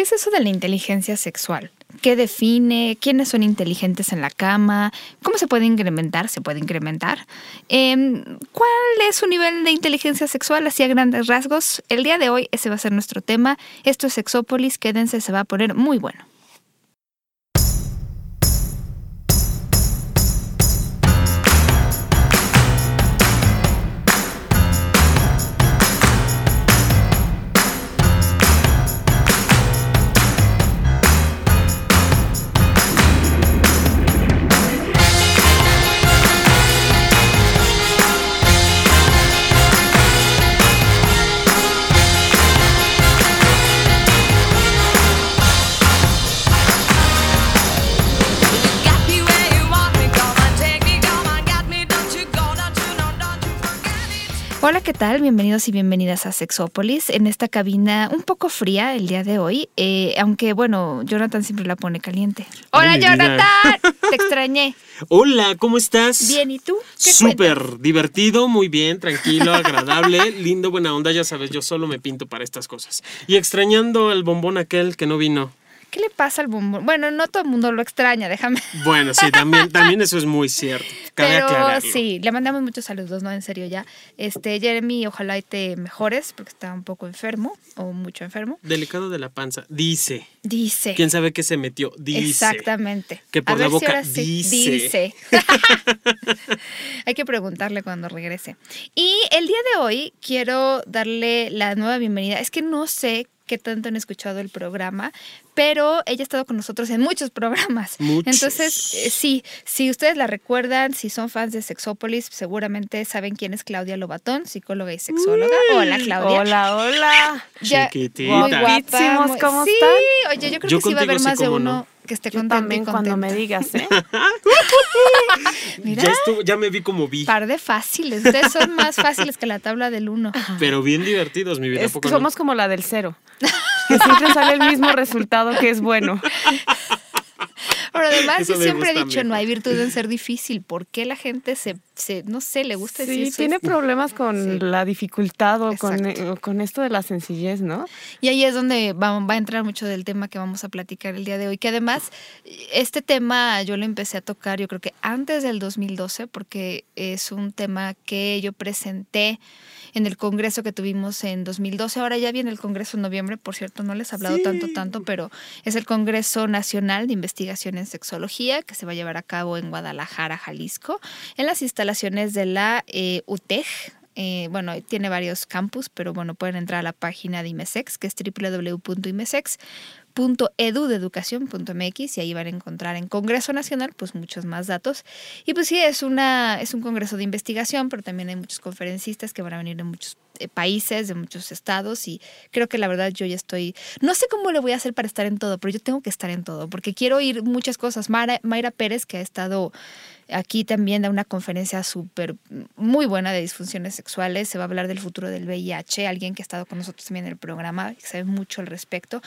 ¿Qué es eso de la inteligencia sexual? ¿Qué define? ¿Quiénes son inteligentes en la cama? ¿Cómo se puede incrementar? ¿Se puede incrementar? Em, ¿Cuál es su nivel de inteligencia sexual así a grandes rasgos? El día de hoy ese va a ser nuestro tema. Esto es Sexópolis. Quédense, se va a poner muy bueno. ¿Qué tal? Bienvenidos y bienvenidas a Sexópolis, en esta cabina un poco fría el día de hoy, eh, aunque bueno, Jonathan siempre la pone caliente. ¡Hola, Ay. Jonathan! Te extrañé. Hola, ¿cómo estás? Bien, ¿y tú? ¿Qué Súper divertido, muy bien, tranquilo, agradable, lindo, buena onda, ya sabes, yo solo me pinto para estas cosas. Y extrañando el bombón aquel que no vino. ¿Qué le pasa al bombón? Bueno, no todo el mundo lo extraña, déjame. Bueno, sí, también, también eso es muy cierto. Cabe Pero aclararlo. sí, le mandamos muchos saludos, ¿no? En serio ya. Este, Jeremy, ojalá y te mejores, porque está un poco enfermo, o mucho enfermo. Delicado de la panza, dice. Dice. ¿Quién sabe qué se metió? Dice. Exactamente. Que por A la ver si boca ahora sí. dice. Dice. Hay que preguntarle cuando regrese. Y el día de hoy quiero darle la nueva bienvenida. Es que no sé qué tanto han escuchado el programa, pero ella ha estado con nosotros en muchos programas. Muchos. Entonces, eh, sí, si ustedes la recuerdan, si son fans de Sexópolis, seguramente saben quién es Claudia Lobatón, psicóloga y sexóloga. Hola, Claudia. Hola, hola. Ya- Chiquitita. muy guapa. Muy- ¿cómo sí, están? oye, yo creo Yo que sí va a haber más sí, de uno no. Que esté Yo contento y también cuando me digas, ¿eh? Mira, Ya, estuvo, ya me vi como vi. par de fáciles. Ustedes son más fáciles que la tabla del uno. Pero bien divertidos, mi vida. ¿a Es- no? somos como la del cero. Que siempre sale el mismo resultado que es bueno. Pero además, yo siempre he dicho, no hay virtud en ser difícil. ¿Por qué la gente se, se no sé, le gusta decir Sí, eso? tiene problemas con Sí. la dificultad o con, o con esto de la sencillez, ¿no? Y ahí es donde va, va a entrar mucho del tema que vamos a platicar el día de hoy. Que además, este tema yo lo empecé a tocar, yo creo que antes del 2012, porque es un tema que yo presenté en el congreso que tuvimos en 2012. Ahora ya viene el congreso en noviembre, por cierto, no les he hablado tanto, tanto, pero es el Congreso Nacional de Investigación en Sexología que se va a llevar a cabo en Guadalajara, Jalisco, en las instalaciones de la eh, UTEG, eh, bueno, tiene varios campus, pero bueno, pueden entrar a la página de IMESEX, que es www.imesex.edu de educación.mx y ahí van a encontrar en Congreso Nacional pues muchos más datos. Y pues sí, es, una, es un congreso de investigación, pero también hay muchos conferencistas que van a venir de muchos eh, países, de muchos estados y creo que la verdad yo ya estoy, no sé cómo le voy a hacer para estar en todo, pero yo tengo que estar en todo porque quiero oír muchas cosas. Mara- Mayra Pérez, que ha estado aquí también da una conferencia súper muy buena de disfunciones sexuales. Se va a hablar del futuro del VIH. Alguien que ha estado con nosotros también en el programa, que sabe mucho al respecto. O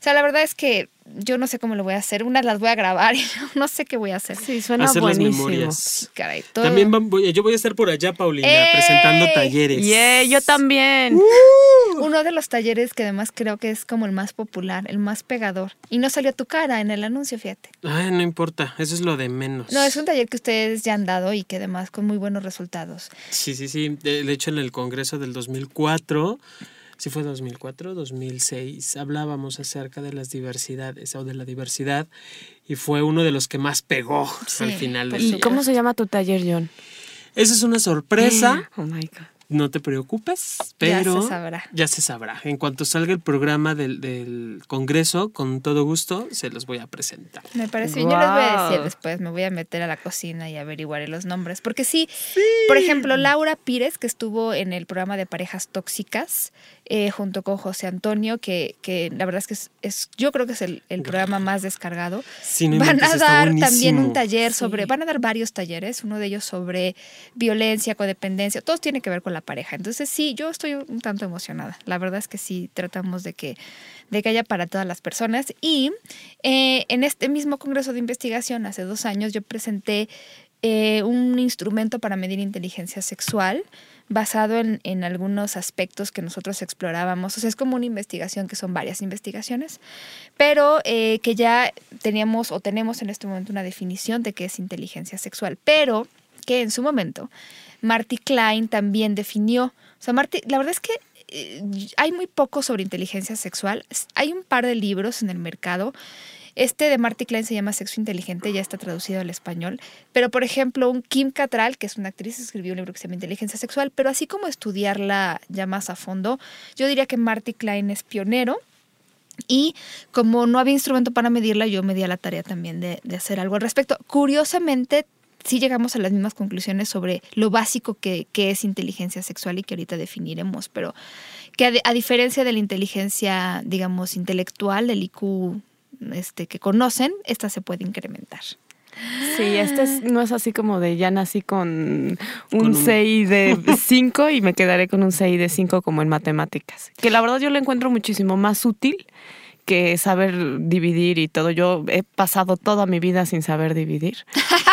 sea, la verdad es que yo no sé cómo lo voy a hacer. Unas las voy a grabar y no sé qué voy a hacer. Sí, suena Hacer las buenísimo. memorias. Caray, todo- También voy- yo voy a estar por allá, Paulina, ¡Ey! presentando talleres. Yeah, yo también. Uno de los talleres que además creo que es como el más popular, el más pegador. Y no salió tu cara en el anuncio, fíjate. Ay, no importa, eso es lo de menos. No, es un taller que ustedes ya han dado y que además con muy buenos resultados. Sí, sí, sí. De, de hecho, en el Congreso del 2004, sí fue 2004, 2006, hablábamos acerca de las diversidades o de la diversidad y fue uno de los que más pegó Sí, al final del ¿Y día. cómo se llama tu taller, John? Esa es una sorpresa. Oh my God. No te preocupes, Ya pero se sabrá. ya se sabrá. En cuanto salga el programa del, del Congreso, con todo gusto, se los voy a presentar. Me parece bien. Yo les voy a decir después, me voy a meter a la cocina y averiguaré los nombres. Porque sí, por ejemplo, Laura Pires, que estuvo en el programa de parejas tóxicas, eh, junto con José Antonio, que, que la verdad es que es, es- yo creo que es el, el programa más descargado. Sí, no van a dar también un taller Sí. sobre, van a dar varios talleres, uno de ellos sobre violencia, codependencia, todos tienen que ver con la pareja. Entonces sí, yo estoy un tanto emocionada. La verdad es que sí tratamos de que, de que haya para todas las personas. Y eh, en este mismo Congreso de Investigación, hace dos años, yo presenté eh, un instrumento para medir inteligencia sexual basado en, en, algunos aspectos que nosotros explorábamos. O sea, es como una investigación que son varias investigaciones, pero eh, que ya teníamos o tenemos en este momento una definición de qué es inteligencia sexual, pero que en su momento Marty Klein también definió. O sea, Marty, la verdad es que eh, hay muy poco sobre inteligencia sexual. Hay un par de libros en el mercado este de Marty Klein se llama Sexo Inteligente, ya está traducido al español. Pero, por ejemplo, un Kim Cattrall, que es una actriz, escribió un libro que se llama Inteligencia Sexual, pero así como estudiarla ya más a fondo, yo diría que Marty Klein es pionero. Y como no había instrumento para medirla, yo me di a la tarea también de, hacer algo al respecto. Curiosamente, sí llegamos a las mismas conclusiones sobre lo básico que, es inteligencia sexual y que ahorita definiremos, pero que a, a, diferencia de la inteligencia, digamos, intelectual, del IQ este, que conocen, esta se puede incrementar. Sí, este no es así como de ya nací con un, 6 de 5 y me quedaré con un 6 de 5 como en matemáticas. Que la verdad yo lo encuentro muchísimo más útil que saber dividir y todo. Yo he pasado toda mi vida sin saber dividir.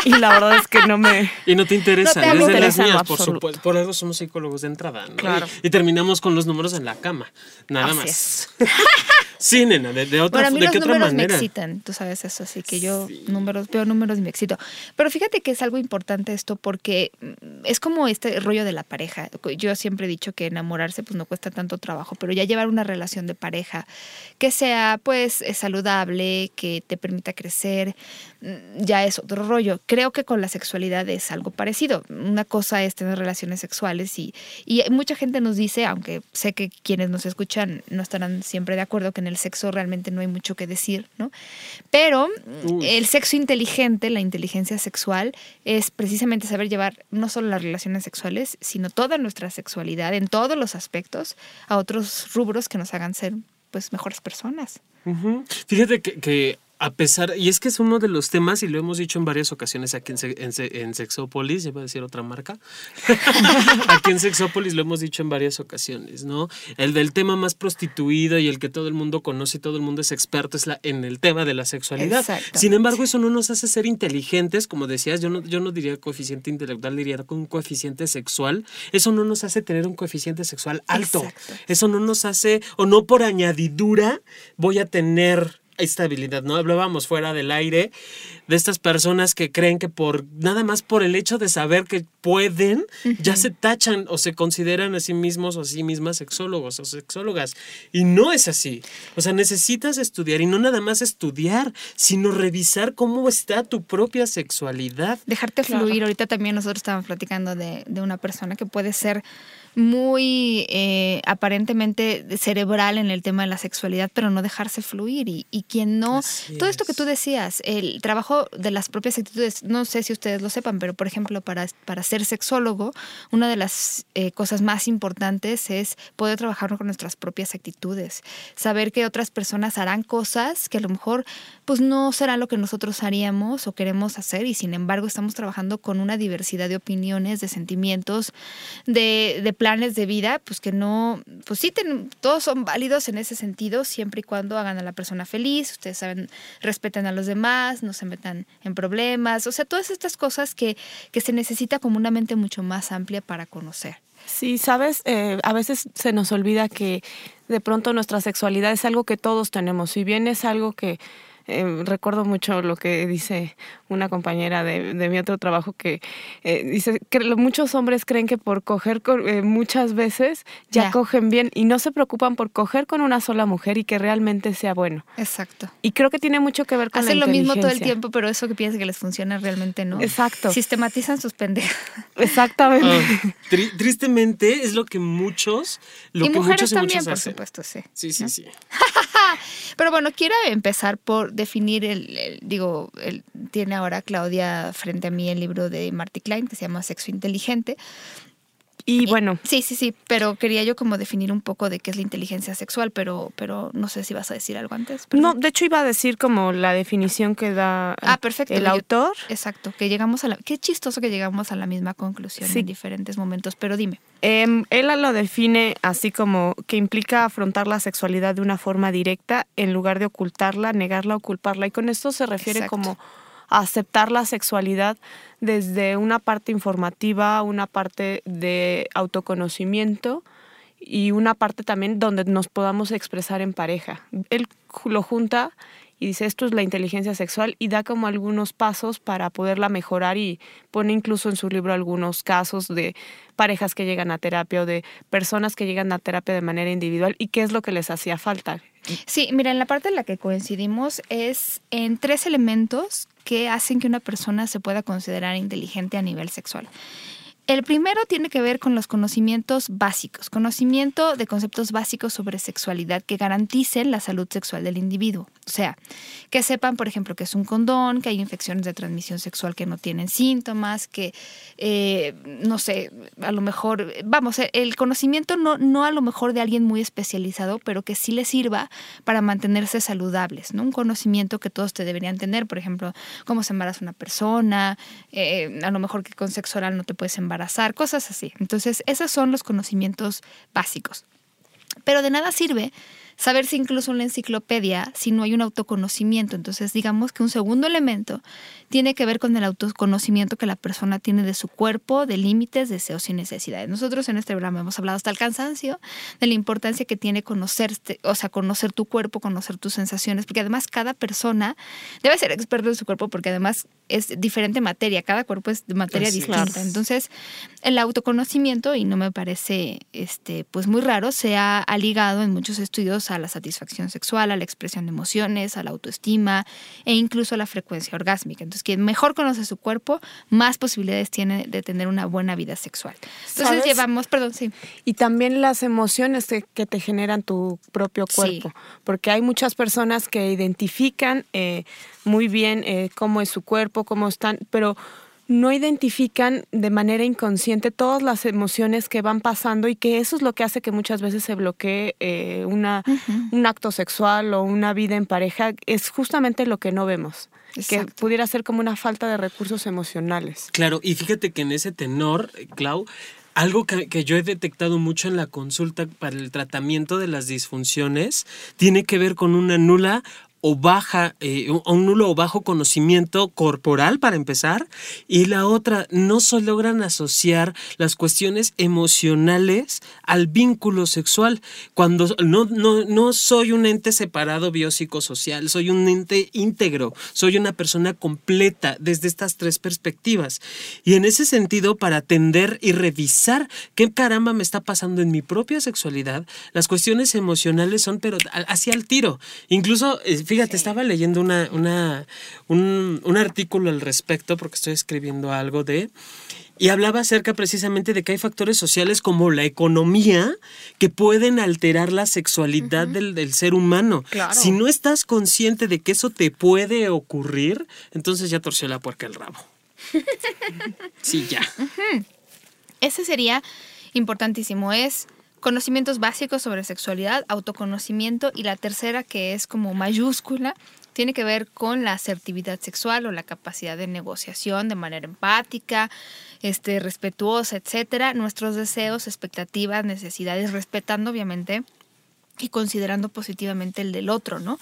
Y la verdad es que no me... Y no te interesa, no te las mías, por supuesto. Por eso somos psicólogos de entrada, ¿no? Claro. Y, terminamos con los números en la cama, nada más. sí, nena, de, otra, bueno, a mí ¿de los qué otra números manera? me excitan, tú sabes eso, así que yo números, veo números y me excito. Pero fíjate que es algo importante esto porque mm, es como este rollo de la pareja. Yo siempre he dicho que enamorarse pues no cuesta tanto trabajo, pero ya llevar una relación de pareja que sea pues saludable, que te permita crecer, ya es otro rollo. Creo que con la sexualidad es algo parecido. Una cosa es tener relaciones sexuales y, y mucha gente nos dice, aunque sé que quienes nos escuchan no estarán siempre de acuerdo, que en el sexo realmente no hay mucho que decir, ¿no? Pero Uy. el sexo inteligente, la inteligencia sexual, es precisamente saber llevar no solo las relaciones sexuales, sino toda nuestra sexualidad en todos los aspectos a otros rubros que nos hagan ser pues mejores personas. Fíjate que, que a pesar, y es que es uno de los temas, y lo hemos dicho en varias ocasiones aquí en, en, en Sexópolis, iba a decir otra marca, aquí en Sexópolis lo hemos dicho en varias ocasiones, ¿no? El del tema más prostituido y el que todo el mundo conoce y todo el mundo es experto es la, en el tema de la sexualidad. Sin embargo, eso no nos hace ser inteligentes, como decías, yo no, yo no diría coeficiente intelectual, diría con un coeficiente sexual. Eso no nos hace tener un coeficiente sexual alto. Exacto. Eso no nos hace, o no por añadidura, voy a tener estabilidad, ¿no? Hablábamos fuera del aire de estas personas que creen que por nada más por el hecho de saber que pueden, ya se tachan o se consideran a sí mismos o a sí mismas sexólogos o sexólogas. Y no es así. O sea, necesitas estudiar y no nada más estudiar, sino revisar cómo está tu propia sexualidad. Dejarte Claro. fluir. Ahorita también nosotros estábamos platicando de, de una persona que puede ser muy eh, aparentemente cerebral en el tema de la sexualidad, pero no dejarse fluir. Y, y quien no, Así todo esto que tú decías, el trabajo de las propias actitudes, no sé si ustedes lo sepan, pero por ejemplo, para, para ser sexólogo, una de las eh, cosas más importantes es poder trabajar con nuestras propias actitudes, saber que otras personas harán cosas que a lo mejor pues no será lo que nosotros haríamos o queremos hacer y sin embargo estamos trabajando con una diversidad de opiniones, de sentimientos, de, de planes de vida, pues que no, pues sí, ten- todos son válidos en ese sentido siempre y cuando hagan a la persona feliz, ustedes saben, respeten a los demás, no se metan en problemas, o sea, todas estas cosas que, que se necesita como una mente mucho más amplia para conocer. Sí, sabes, Eh, a veces se nos olvida que de pronto nuestra sexualidad es algo que todos tenemos. Si bien es algo que eh, recuerdo mucho lo que dice una compañera de, de mi otro trabajo que eh, dice que lo- muchos hombres creen que por coger con- eh, muchas veces ya cogen bien y no se preocupan por coger con una sola mujer y que realmente sea bueno. Exacto. Y creo que tiene mucho que ver con Hacen la lo mismo todo el tiempo, pero eso que piensan que les funciona realmente no. Exacto. Sistematizan sus pendejas. Exactamente. Ah, tri- tristemente es lo que muchos, lo y que mujeres muchos y también, muchas por hacen. supuesto, sí. Sí, sí, ¿no? sí. Pero bueno, quiero empezar por definir el, el- digo, el, tiene ahora Claudia frente a mí el libro de Marty Klein que se llama Sexo Inteligente. Y bueno, Sí, sí, sí, pero quería yo como definir un poco de qué es la inteligencia sexual, pero, pero no sé si vas a decir algo antes. no, de hecho iba a decir como la definición que da Ah, perfecto. el Yo- autor. Exacto, que llegamos a la... Qué chistoso que llegamos a la misma conclusión Sí. en diferentes momentos, pero dime. Em, él lo define así como que implica afrontar la sexualidad de una forma directa en lugar de ocultarla, negarla o culparla. Y con esto se refiere Exacto. como aceptar la sexualidad desde una parte informativa, una parte de autoconocimiento y una parte también donde nos podamos expresar en pareja. Él lo junta y dice esto es la inteligencia sexual y da como algunos pasos para poderla mejorar y pone incluso en su libro algunos casos de parejas que llegan a terapia o de personas que llegan a terapia de manera individual y qué es lo que les hacía falta. Sí, mira, en la parte en la que coincidimos es en tres elementos que hacen que una persona se pueda considerar inteligente a nivel sexual. El primero tiene que ver con los conocimientos básicos, conocimiento de conceptos básicos sobre sexualidad que garanticen la salud sexual del individuo. O sea, que sepan, por ejemplo, que es un condón, que hay infecciones de transmisión sexual que no tienen síntomas, que, eh, no sé, a lo mejor, vamos, el conocimiento no, no a lo mejor de alguien muy especializado, pero que sí les sirva para mantenerse saludables, ¿no? Un conocimiento que todos te deberían tener, por ejemplo, cómo se embaraza una persona, eh, a lo mejor que con sexo oral no te puedes embarazar cosas así. Entonces, esos son los conocimientos básicos. Pero de nada sirve saber si incluso en la enciclopedia, si no hay un autoconocimiento. Entonces, digamos que un segundo elemento tiene que ver con el autoconocimiento que la persona tiene de su cuerpo, de límites, deseos y necesidades. Nosotros en este programa hemos hablado hasta el cansancio de la importancia que tiene conocerte, o sea, conocer tu cuerpo, conocer tus sensaciones, porque además cada persona debe ser experto en su cuerpo, porque además es diferente materia, cada cuerpo es de materia distinta. Entonces, el autoconocimiento, y no me parece este, pues muy raro, se ha ligado en muchos estudios a la satisfacción sexual, a la expresión de emociones, a la autoestima e incluso a la frecuencia orgásmica. Entonces, quien mejor conoce su cuerpo, más posibilidades tiene de tener una buena vida sexual. Entonces llevamos, perdón, sí. Y también las emociones que te generan tu propio cuerpo, porque hay muchas personas que identifican eh, muy bien eh, cómo es su cuerpo, cómo están, pero no identifican de manera inconsciente todas las emociones que van pasando y que eso es lo que hace que muchas veces se bloquee eh, una, un acto sexual o una vida en pareja, es justamente lo que no vemos. Que pudiera ser como una falta de recursos emocionales. Claro, y fíjate que en ese tenor, Clau, algo que, que, yo he detectado mucho en la consulta para el tratamiento de las disfunciones tiene que ver con una nula o baja, eh, un nulo o bajo conocimiento corporal para empezar, y la otra, no se logran asociar las cuestiones emocionales al vínculo sexual. Cuando no, no, no soy un ente separado biopsicosocial, soy un ente íntegro, soy una persona completa desde estas tres perspectivas. Y en ese sentido, para atender y revisar qué caramba me está pasando en mi propia sexualidad, las cuestiones emocionales son pero hacia el tiro. Incluso, eh, Fíjate, estaba leyendo una, una, un, un artículo al respecto porque estoy escribiendo algo de y hablaba acerca precisamente de que hay factores sociales como la economía que pueden alterar la sexualidad del, del, ser humano. Si no estás consciente de que eso te puede ocurrir, entonces ya torció la puerca el rabo. sí, ya. Ese sería importantísimo. Es conocimientos básicos sobre sexualidad, autoconocimiento y la tercera que es como mayúscula tiene que ver con la asertividad sexual o la capacidad de negociación de manera empática, este, respetuosa, etcétera, nuestros deseos, expectativas, necesidades, respetando obviamente y considerando positivamente el del otro, ¿no?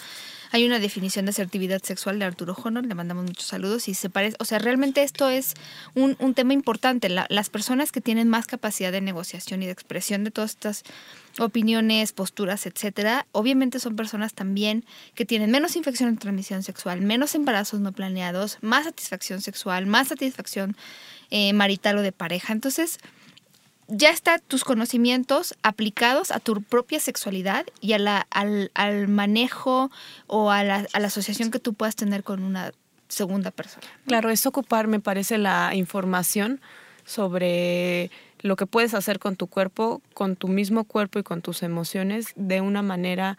Hay una definición de asertividad sexual de Arturo Honor, le mandamos muchos saludos y se parece, o sea, realmente esto es un, tema importante. las personas que tienen más capacidad de negociación y de expresión de todas estas opiniones, posturas, etcétera, obviamente son personas también que tienen menos infección de transmisión sexual, menos embarazos no planeados, más satisfacción sexual, más satisfacción eh, marital o de pareja. Entonces, ya están tus conocimientos aplicados a tu propia sexualidad y a la, al, al, manejo o a la, a la asociación que tú puedas tener con una segunda persona. Claro, es ocupar, me parece, la información sobre lo que puedes hacer con tu cuerpo, con tu mismo cuerpo y con tus emociones de una manera,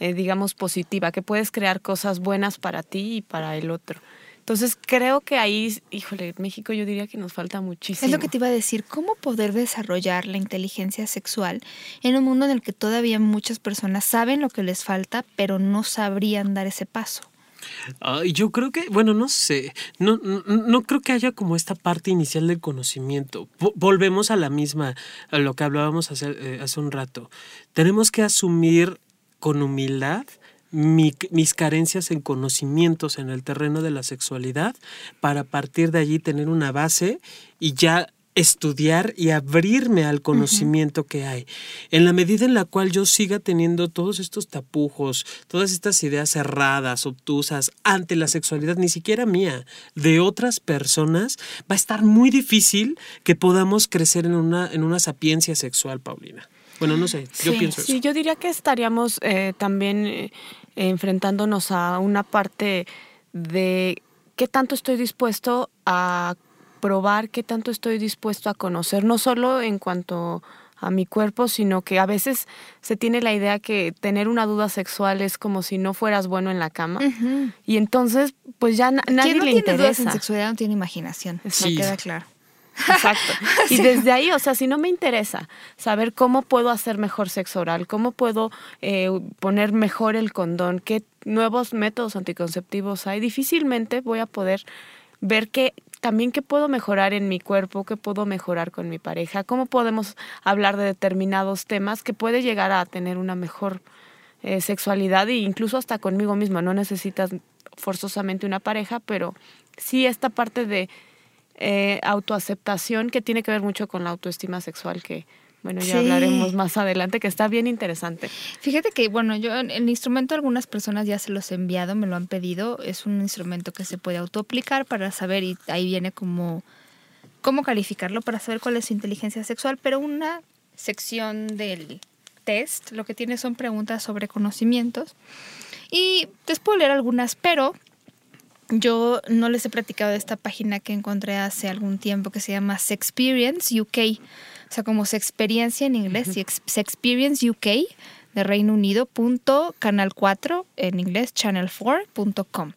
eh, digamos, positiva, que puedes crear cosas buenas para ti y para el otro. Entonces creo que ahí, híjole, México yo diría que nos falta muchísimo. Es lo que te iba a decir, ¿cómo poder desarrollar la inteligencia sexual en un mundo en el que todavía muchas personas saben lo que les falta, pero no sabrían dar ese paso? yo creo que, bueno, no sé, no, no, creo que haya como esta parte inicial del conocimiento. volvemos a la misma, a lo que hablábamos hace, eh, hace un rato. Tenemos que asumir con humildad mis carencias en conocimientos en el terreno de la sexualidad para partir de allí tener una base y ya estudiar y abrirme al conocimiento que hay. En la medida en la cual yo siga teniendo todos estos tapujos, todas estas ideas cerradas, obtusas ante la sexualidad, ni siquiera mía, de otras personas, va a estar muy difícil que podamos crecer en una, en una sapiencia sexual, Paulina. Bueno, no sé, yo pienso eso. Sí, yo diría que estaríamos eh, también eh, enfrentándonos a una parte de qué tanto estoy dispuesto a probar qué tanto estoy dispuesto a conocer, no solo en cuanto a mi cuerpo, sino que a veces se tiene la idea que tener una duda sexual es como si no fueras bueno en la cama. Y entonces, pues ya nadie ¿Quién no le tiene interesa. Dudas en sexualidad no tiene imaginación. Eso queda claro. Exacto. Y desde ahí, o sea, si no me interesa saber cómo puedo hacer mejor sexo oral, cómo puedo eh, poner mejor el condón, qué nuevos métodos anticonceptivos hay, difícilmente voy a poder ver que también qué puedo mejorar en mi cuerpo, qué puedo mejorar con mi pareja, cómo podemos hablar de determinados temas que puede llegar a tener una mejor eh, sexualidad e incluso hasta conmigo mismo. No necesitas forzosamente una pareja, pero sí esta parte de eh, autoaceptación que tiene que ver mucho con la autoestima sexual que bueno, ya hablaremos más adelante, que está bien interesante. Fíjate que, bueno, yo el instrumento algunas personas ya se los he enviado, me lo han pedido. Es un instrumento que se puede autoaplicar para saber, y ahí viene como cómo calificarlo para saber cuál es su inteligencia sexual, pero una sección del test lo que tiene son preguntas sobre conocimientos. Y te puedo leer algunas, pero yo no les he platicado de esta página que encontré hace algún tiempo que se llama Sexperience UK o sea, como experiencia en inglés, Experience UK de Reino Unido, punto canal 4 en inglés, channel4.com.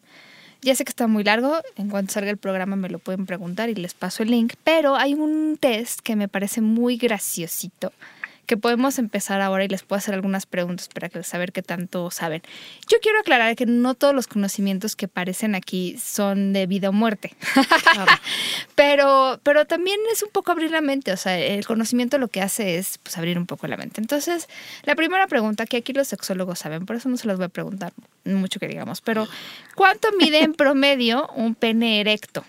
Ya sé que está muy largo, en cuanto salga el programa me lo pueden preguntar y les paso el link, pero hay un test que me parece muy graciosito que podemos empezar ahora y les puedo hacer algunas preguntas para saber qué tanto saben. Yo quiero aclarar que no todos los conocimientos que aparecen aquí son de vida o muerte, pero, pero también es un poco abrir la mente, o sea, el conocimiento lo que hace es pues, abrir un poco la mente. Entonces, la primera pregunta que aquí los sexólogos saben, por eso no se las voy a preguntar mucho que digamos, pero ¿cuánto mide en promedio un pene erecto?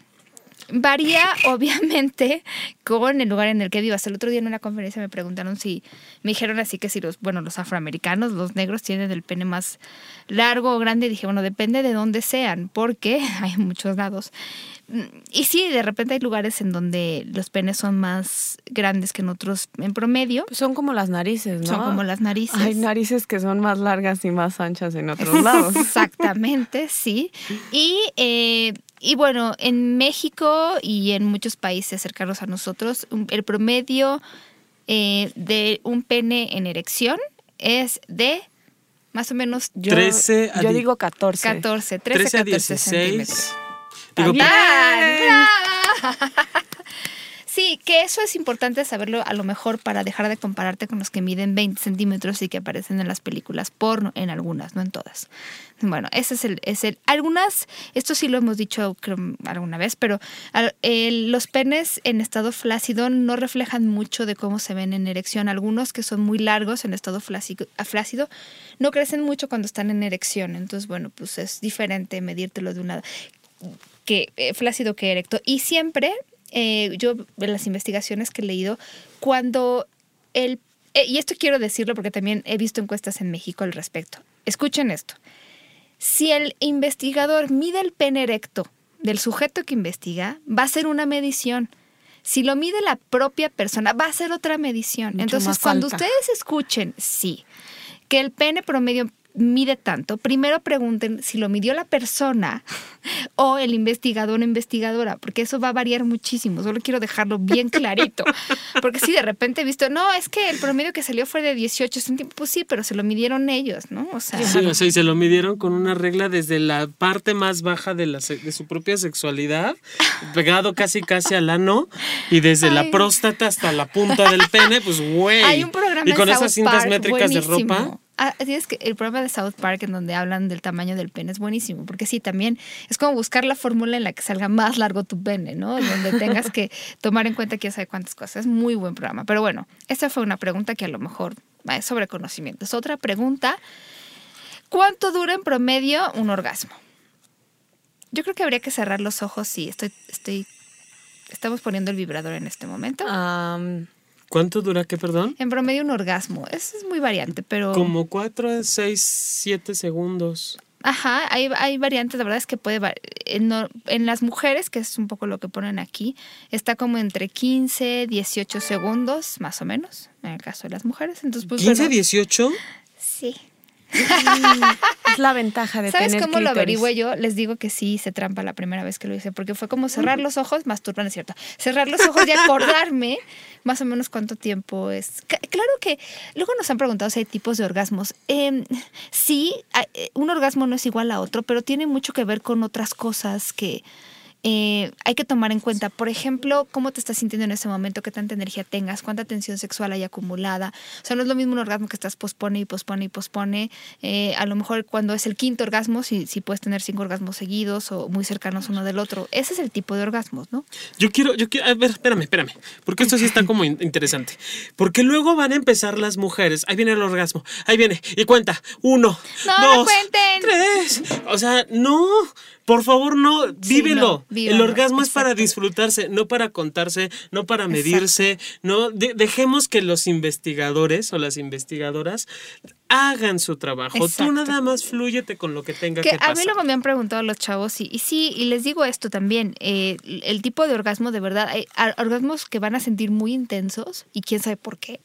Varía, obviamente, con el lugar en el que vivas. El otro día en una conferencia me preguntaron si, me dijeron así que si los, bueno, los afroamericanos, los negros tienen el pene más largo o grande. Dije, bueno, depende de dónde sean, porque hay muchos lados. Y sí, de repente hay lugares en donde los penes son más grandes que en otros en promedio. Pues son como las narices, ¿no? Son como las narices. Hay narices que son más largas y más anchas en otros lados. Exactamente, sí. Y eh, y bueno, en México y en muchos países cercanos a nosotros, el promedio eh, de un pene en erección es de más o menos... Yo, 13 yo digo 14. 14, 13, 13 a 14 centímetros. Digo, Sí, que eso es importante saberlo a lo mejor para dejar de compararte con los que miden 20 centímetros y que aparecen en las películas porno, en algunas, no en todas. Bueno, ese es el, es el algunas, esto sí lo hemos dicho alguna vez, pero los penes en estado flácido no reflejan mucho de cómo se ven en erección. Algunos que son muy largos en estado flácido, flácido no crecen mucho cuando están en erección. Entonces, bueno, pues es diferente medírtelo de una que eh, flácido que erecto. Y siempre eh, yo en las investigaciones que he leído, cuando el... Eh, y esto quiero decirlo porque también he visto encuestas en México al respecto. Escuchen esto. Si el investigador mide el pene erecto del sujeto que investiga, va a ser una medición. Si lo mide la propia persona, va a ser otra medición. Entonces, cuando ustedes escuchen, sí, que el pene promedio mide tanto, primero pregunten si lo midió la persona o el investigador o investigadora, porque eso va a variar muchísimo. Solo quiero dejarlo bien clarito. Porque si de repente he visto, no, es que el promedio que salió fue de 18 centímetros, pues sí, pero se lo midieron ellos, ¿no? O sea, sí, o sea, y se lo midieron con una regla desde la parte más baja de, la, de su propia sexualidad, pegado casi casi al ano, y desde la próstata hasta la punta del pene, pues güey. Hay un programa y con esas cintas métricas de ropa. Ah, es que el programa de South Park en donde hablan del tamaño del pene es buenísimo, porque sí, también es como buscar la fórmula en la que salga más largo tu pene, ¿no? Donde tengas que tomar en cuenta quién sabe cuántas cosas. Es muy buen programa. Pero bueno, esta fue una pregunta que a lo mejor es sobre conocimientos. Otra pregunta, ¿Cuánto dura en promedio un orgasmo? Yo creo que habría que cerrar los ojos si estoy, estoy, estamos poniendo el vibrador en este momento. ¿Cuánto dura qué, perdón? En promedio un orgasmo. Eso es muy variante, pero... Como 4, 6, 7 segundos. Ajá, hay, hay variantes, la verdad es que puede... En, en las mujeres, que es un poco lo que ponen aquí, está como entre 15, 18 segundos, más o menos, en el caso de las mujeres. Entonces, pues, 15, bueno, 18. Sí. es la ventaja de ¿Sabes tener cómo lo averigüe yo? Les digo que sí hice trampa la primera vez que lo hice, porque fue como cerrar los ojos, masturban, es cierto. Cerrar los ojos y acordarme más o menos cuánto tiempo es. Claro que luego nos han preguntado si hay tipos de orgasmos. Em, sí, eh, un orgasmo no es igual a otro, pero tiene mucho que ver con otras cosas que eh, hay que tomar en cuenta. Por ejemplo, cómo te estás sintiendo en ese momento, qué tanta energía tengas, cuánta tensión sexual hay acumulada. O sea, no es lo mismo un orgasmo que estás pospone y pospone y pospone. Eh, a lo mejor cuando es el quinto orgasmo, si, si puedes tener cinco orgasmos seguidos o muy cercanos uno del otro. Ese es el tipo de orgasmos, ¿no? Yo quiero, yo quiero, a ver, espérame, espérame, porque esto sí está como in- interesante. Porque luego van a empezar las mujeres, ahí viene el orgasmo, ahí viene, y cuenta, uno, No, no dos, cuenten. tres. O sea, no, por favor, no, vívelo. no, el orgasmo es para disfrutarse, no para contarse, no para medirse, no, de- dejemos que los investigadores o las investigadoras hagan su trabajo. Tú nada más flúyete con lo que tenga que, Que a pasar. mí luego me han preguntado los chavos, y, y sí, y les digo esto también, eh, el tipo de orgasmo de verdad, hay ar- orgasmos que van a sentir muy intensos y quién sabe por qué.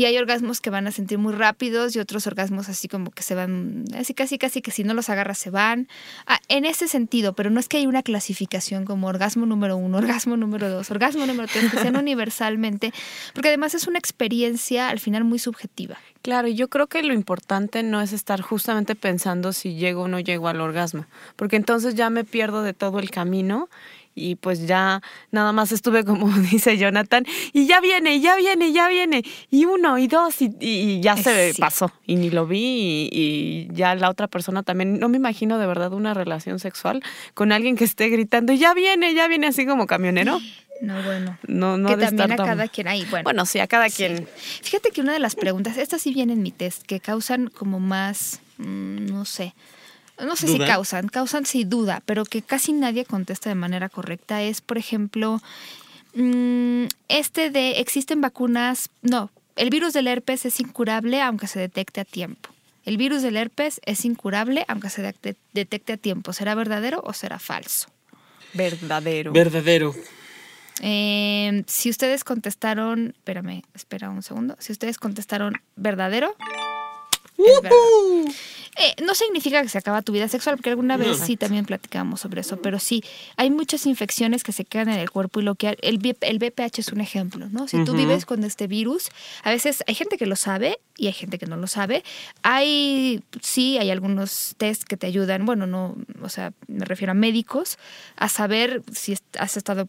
Y hay orgasmos que van a sentir muy rápidos y otros orgasmos así como que se van, así casi casi que si no los agarras se van. Ah, en ese sentido, pero no es que haya una clasificación como orgasmo número uno, orgasmo número dos, orgasmo número tres, que sean universalmente, porque además es una experiencia al final muy subjetiva. Claro, yo creo que lo importante no es estar justamente pensando si llego o no llego al orgasmo, porque entonces ya me pierdo de todo el camino y pues ya nada más estuve como dice Jonathan, y ya viene, ya viene, ya viene, y uno, y dos, y, y- ya se Sí. pasó, y ni lo vi, y, y ya la otra persona también, no me imagino de verdad una relación sexual con alguien que esté gritando, ya viene, ya viene, así como camionero. No, bueno. No, no que de también estar a cada quien hay, bueno. Bueno, sí, a cada Sí. quien. Fíjate que una de las preguntas, esta sí viene en mi test, que causan como más, mm, no sé, no sé si causan, causan sí duda, pero que casi nadie contesta de manera correcta es, por ejemplo, mm, este de, existen vacunas, no, el virus del herpes es incurable aunque se detecte a tiempo. El virus del herpes es incurable aunque se de- detecte a tiempo. ¿Será verdadero o será falso? Verdadero. Verdadero. Eh, si ustedes contestaron, espérame, espera un segundo. Si ustedes contestaron verdadero, Eh, no significa que se acaba tu vida sexual, porque alguna vez sí también platicamos sobre eso, pero sí, hay muchas infecciones que se quedan en el cuerpo y lo que el, el BPH es un ejemplo, ¿no? Si tú vives con este virus, a veces hay gente que lo sabe y hay gente que no lo sabe. Hay, sí, hay algunos test que te ayudan, bueno, no, o sea, me refiero a médicos, a saber si has estado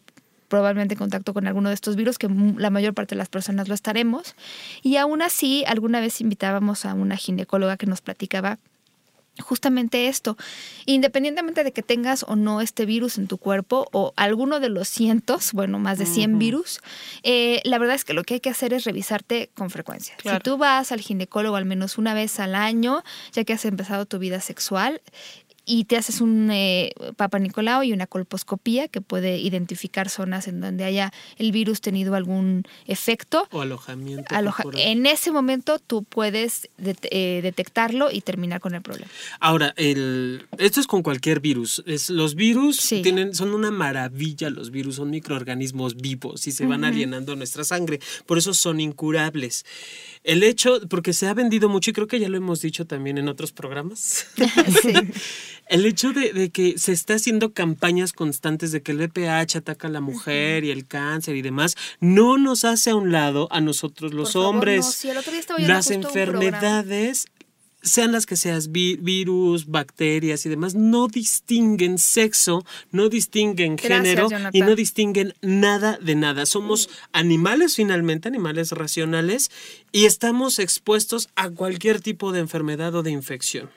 probablemente en contacto con alguno de estos virus, que la mayor parte de las personas lo estaremos. Y aún así, alguna vez invitábamos a una ginecóloga que nos platicaba justamente esto. Independientemente de que tengas o no este virus en tu cuerpo o alguno de los cientos, bueno, más de 100 virus, eh, la verdad es que lo que hay que hacer es revisarte con frecuencia. Claro. Si tú vas al ginecólogo al menos una vez al año, ya que has empezado tu vida sexual, y te haces un eh, Papa Nicolau y una colposcopía que puede identificar zonas en donde haya el virus tenido algún efecto. O alojamiento. Aloja- en ese momento tú puedes eh, detectarlo y terminar con el problema. Ahora, el, esto es con cualquier virus. Es, los virus Sí. tienen, son una maravilla, los virus son microorganismos vivos y se van alienando a nuestra sangre. Por eso son incurables. El hecho, porque se ha vendido mucho, y creo que ya lo hemos dicho también en otros programas, Sí. el hecho de, de que se está haciendo campañas constantes de que el VPH ataca a la mujer y el cáncer y demás, no nos hace a un lado a nosotros los Por favor, hombres. no. Sí, el otro día estaba oyendo Las enfermedades sean las que seas, vi- virus, bacterias y demás, no distinguen sexo, no distinguen Gracias, género y no distinguen nada de nada. Somos animales finalmente, animales racionales, y estamos expuestos a cualquier tipo de enfermedad o de infección.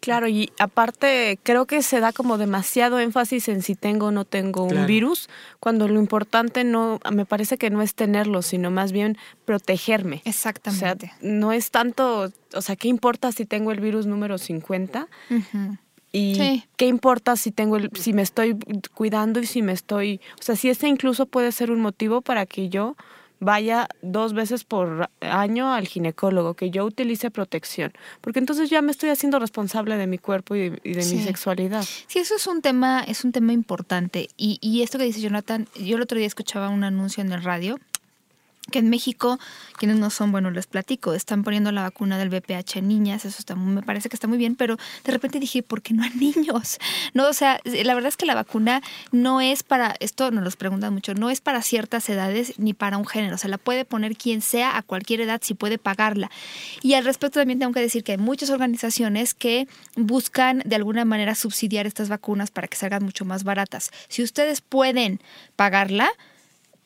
Claro, y aparte creo que se da como demasiado énfasis en si tengo o no tengo un virus, cuando lo importante no, me parece que no es tenerlo, sino más bien protegerme. O sea, Exactamente. no es tanto, o sea, ¿qué importa si tengo el virus número 50? Ujú. Y Sí. qué importa si tengo el, si me estoy cuidando y si me estoy, o sea, si ese incluso puede ser un motivo para que yo vaya dos veces por año al ginecólogo, que yo utilice protección, porque entonces ya me estoy haciendo responsable de mi cuerpo y, y de mi sexualidad. Sí, eso es un tema, es un tema importante. Y, y esto que dice Jonathan, yo el otro día escuchaba un anuncio en el radio que en México, quienes no son, bueno, les platico, están poniendo la vacuna del VPH en niñas, eso está, me parece que está muy bien, pero de repente dije, ¿por qué no a niños? No, o sea, la verdad es que la vacuna no es para, esto nos los preguntan mucho, no es para ciertas edades ni para un género, se la puede poner quien sea a cualquier edad si puede pagarla. Y al respecto también tengo que decir que hay muchas organizaciones que buscan de alguna manera subsidiar estas vacunas para que salgan mucho más baratas. Si ustedes pueden pagarla,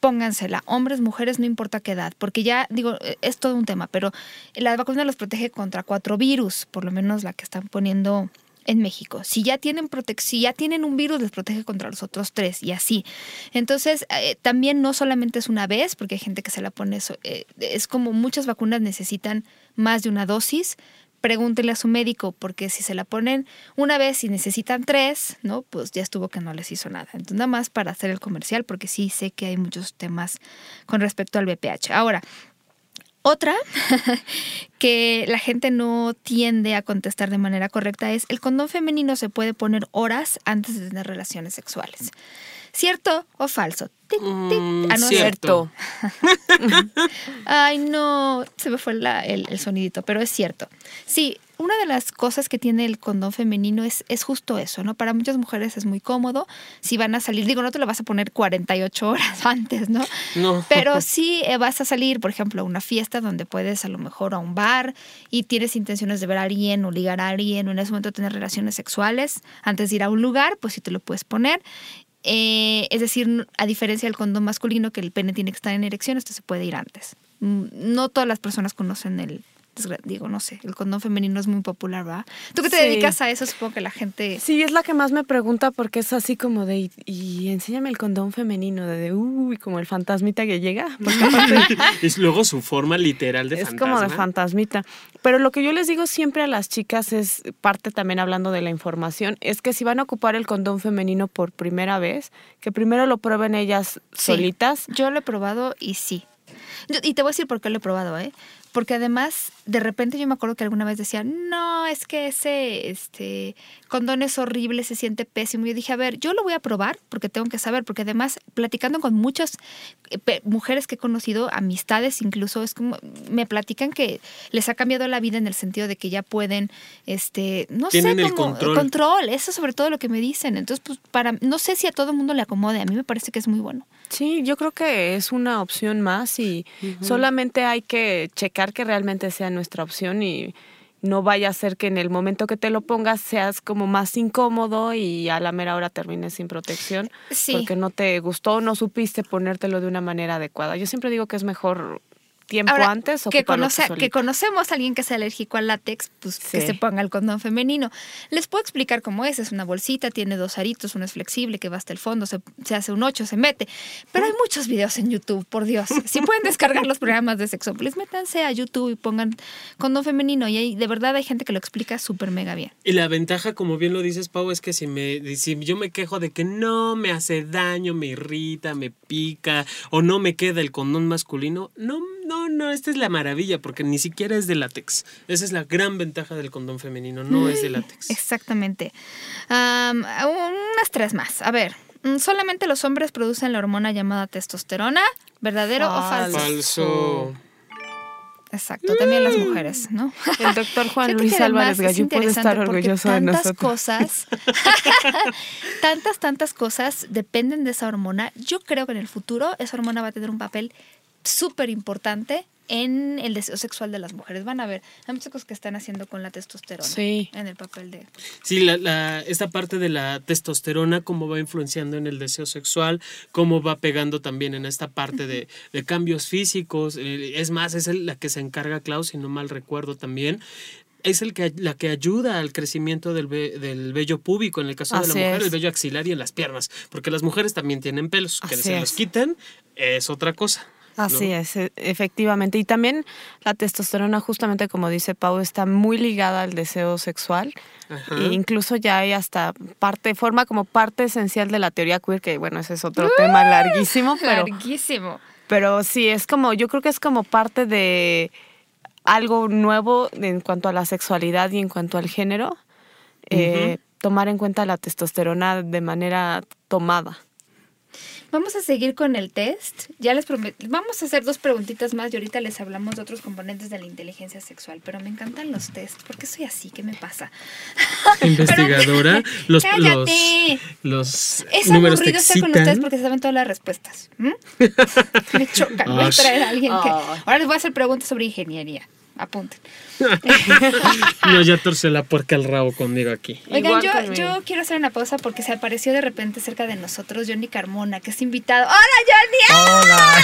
póngansela, hombres, mujeres, no importa qué edad, porque ya digo, eh, es todo un tema, pero la vacuna los protege contra cuatro virus, por lo menos la que están poniendo en México. Si ya tienen protec- si ya tienen un virus, les protege contra los otros tres y así. Entonces, eh, también no solamente es una vez, porque hay gente que se la pone eso, eh, es como muchas vacunas necesitan más de una dosis. Pregúntenle a su médico, porque si se la ponen una vez y necesitan tres, ¿no? Pues ya estuvo que no les hizo nada. Entonces, nada más para hacer el comercial, porque sí sé que hay muchos temas con respecto al BPH. Ahora, otra que la gente no tiende a contestar de manera correcta es, el condón femenino se puede poner horas antes de tener relaciones sexuales. ¿Cierto o falso? Tic, tic. Mm, Ah, no, cierto. Ay, no, se me fue la- el, el sonidito, pero es cierto. Sí, una de las cosas que tiene el condón femenino es, es justo eso, ¿no? Para muchas mujeres es muy cómodo. Si van a salir, digo, no te lo vas a poner 48 horas antes, ¿no? No. Pero sí eh, vas a salir, por ejemplo, a una fiesta donde puedes a lo mejor a un bar y tienes intenciones de ver a alguien o ligar a alguien o en ese momento tener relaciones sexuales antes de ir a un lugar, pues sí te lo puedes poner. Eh, es decir, a diferencia del condón masculino, que el pene tiene que estar en erección, este se puede ir antes. Mm, No todas las personas conocen el, digo, no sé, el condón femenino es muy popular, ¿va? Tú que te Sí. dedicas a eso, supongo que la gente... Sí, es la que más me pregunta porque es así como de, y, y enséñame el condón femenino, de, de, uy, como el fantasmita que llega. Es luego su forma literal de es fantasma. como de fantasmita. Pero lo que yo les digo siempre a las chicas es, parte también hablando de la información, es que si van a ocupar el condón femenino por primera vez, que primero lo prueben ellas Sí. solitas. Yo lo he probado y sí. Yo- y te voy a decir por qué lo he probado, ¿eh? Porque además, de repente yo me acuerdo que alguna vez decían, no, es que ese este, condón es horrible, se siente pésimo. Y yo dije, a ver, yo lo voy a probar porque tengo que saber, porque además, platicando con muchas eh, pe- mujeres que he conocido, amistades incluso, es como, me platican que les ha cambiado la vida en el sentido de que ya pueden, este, no Tienen sé, el como control. control, eso sobre todo lo que me dicen. Entonces, pues, para, no sé si a todo el mundo le acomode, a mí me parece que es muy bueno. Sí, yo creo que es una opción más y solamente hay que checar que realmente sea nuestra opción y no vaya a ser que en el momento que te lo pongas seas como más incómodo y a la mera hora termines sin protección Sí. porque no te gustó o no supiste ponértelo de una manera adecuada. Yo siempre digo que es mejor tiempo Ahora, antes que, ocuparlo tú conoce- que conocemos a alguien que sea alérgico al látex, pues que se ponga el condón femenino. Les puedo explicar cómo es. Es una bolsita, tiene dos aritos, uno es flexible, que va hasta el fondo, se, se hace un 8, se mete. Pero hay muchos videos en YouTube, por Dios. Si pueden descargar los programas de Sexópolis, métanse a YouTube y pongan condón femenino. Y ahí, de verdad hay gente que lo explica súper mega bien. Y la ventaja, como bien lo dices, Pau, es que si, me, si yo me quejo de que no me hace daño, me irrita, me pica o no me queda el condón masculino, no, no, no, esta es la maravilla porque ni siquiera es de látex. Esa es la gran ventaja del condón femenino, no es de látex. Exactamente. Am, unas tres más. A ver, mm, solamente los hombres producen la hormona llamada testosterona, ¿verdadero o falso? Falso. Exacto, también las mujeres, ¿no? El doctor Juan Luis Álvarez es Gallú puede estar orgulloso de tantas nosotros. cosas, tantas, tantas cosas dependen de esa hormona. Yo creo que en el futuro esa hormona va a tener un papel súper importante en el deseo sexual de las mujeres. Van a ver, hay muchas cosas que están haciendo con la testosterona Sí. en el papel de... Sí, la, la- esta parte de la testosterona, cómo va influenciando en el deseo sexual, cómo va pegando también en esta parte de, de cambios físicos. eh, Es más, es el- la que se encarga Klaus, si no mal recuerdo también. es el que, la que ayuda al crecimiento del, ve- del vello púbico, en el caso de la mujer, es. el vello axilar y en las piernas, porque las mujeres también tienen pelos, que Así se los quiten es otra cosa. ¿No? Así es, e- efectivamente. Y también la testosterona, justamente como dice Pau, está muy ligada al deseo sexual. Ajá. E incluso ya hay hasta parte, forma como parte esencial de la teoría queer, que bueno, ese es otro tema larguísimo, pero, Larguísimo. pero sí, es como, yo creo que es como parte de algo nuevo en cuanto a la sexualidad y en cuanto al género, eh, tomar en cuenta la testosterona de manera tomada. Vamos a seguir con el test. Ya les prometí. Vamos a hacer dos preguntitas más y ahorita les hablamos de otros componentes de la inteligencia sexual. Pero me encantan los tests. ¿Por qué soy así? ¿Qué me pasa? Investigadora, los, los, ¡Cállate! los Es números te aburrido estar con ustedes porque se saben todas las respuestas. Me chocan. Voy a traer a alguien que. Ay. Ahora les voy a hacer preguntas sobre ingeniería. Apunten. No, ya torció la puerca al rabo conmigo aquí. Oigan, yo, quiero hacer una pausa porque se apareció de repente cerca de nosotros Johnny Carmona, que es invitado. ¡Hola, Johnny! Hola.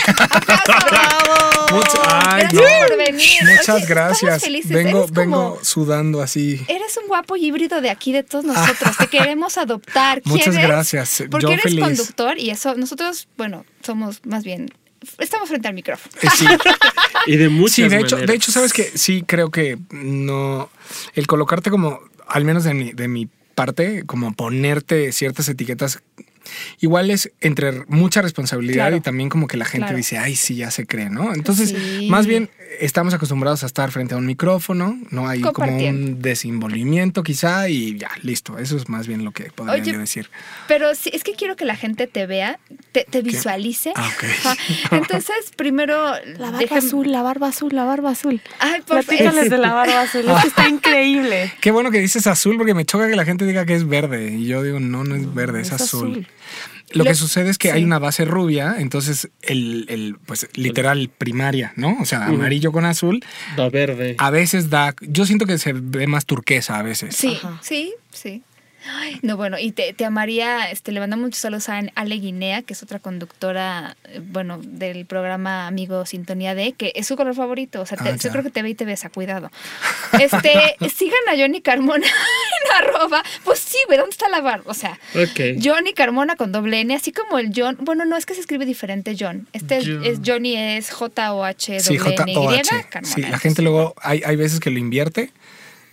¡Aplausos! Mucho- ay, Gracias no. por venir. Muchas Oye, gracias. felices. Vengo, como- vengo sudando así. Eres un guapo híbrido de aquí de todos nosotros. Te queremos adoptar. Muchas ¿Quieres? gracias. Porque Yo eres feliz. conductor y eso, nosotros, bueno, somos más bien, estamos frente al micrófono. Eh, Sí, Y de muchas sí de hecho, de hecho, sabes que sí creo que no. El colocarte como, al menos de mi, de mi parte, como ponerte ciertas etiquetas. Igual es entre mucha responsabilidad Claro. y también como que la gente Claro. dice, ay, sí, ya se cree, ¿no? Entonces, Sí. más bien estamos acostumbrados a estar frente a un micrófono, ¿no? Hay como un desenvolvimiento quizá y ya, listo. Eso es más bien lo que podría Oye, yo decir. Pero sí, es que quiero que la gente te vea, te, te visualice. Ah. Entonces, primero. La barba déjame- azul, la barba azul, la barba azul. Ay, por Platícales de la barba azul, es que está increíble. Qué bueno que dices azul porque me choca que la gente diga que es verde y yo digo, no, no es verde, es, es azul. azul. Lo, Lo- que sucede es que hay una base rubia, entonces el, el, pues literal primaria, ¿no? O sea, amarillo con azul, Va verde. a veces da, yo siento que se ve más turquesa a veces. Sí, Ajá. sí, sí. Ay, no, bueno, y te, te amaría, este, le mandamos muchos saludos a Ale Guinea, que es otra conductora, eh, bueno, del programa Amigo Sintonía D, que es su color favorito. O sea, te- Ah, yo creo que te ve y te besa, cuidado. Este, sigan a Johnny Carmona en arroba. Pues sí, güey, ¿dónde está la barba? O sea, Ok. Johnny Carmona con doble N, así como el John. Bueno, no, es que se escribe diferente John. Este es- John. es Johnny, es J-O-H-W-N-Y. Sí. Carmona. Sí, la gente luego, hay, hay veces que lo invierte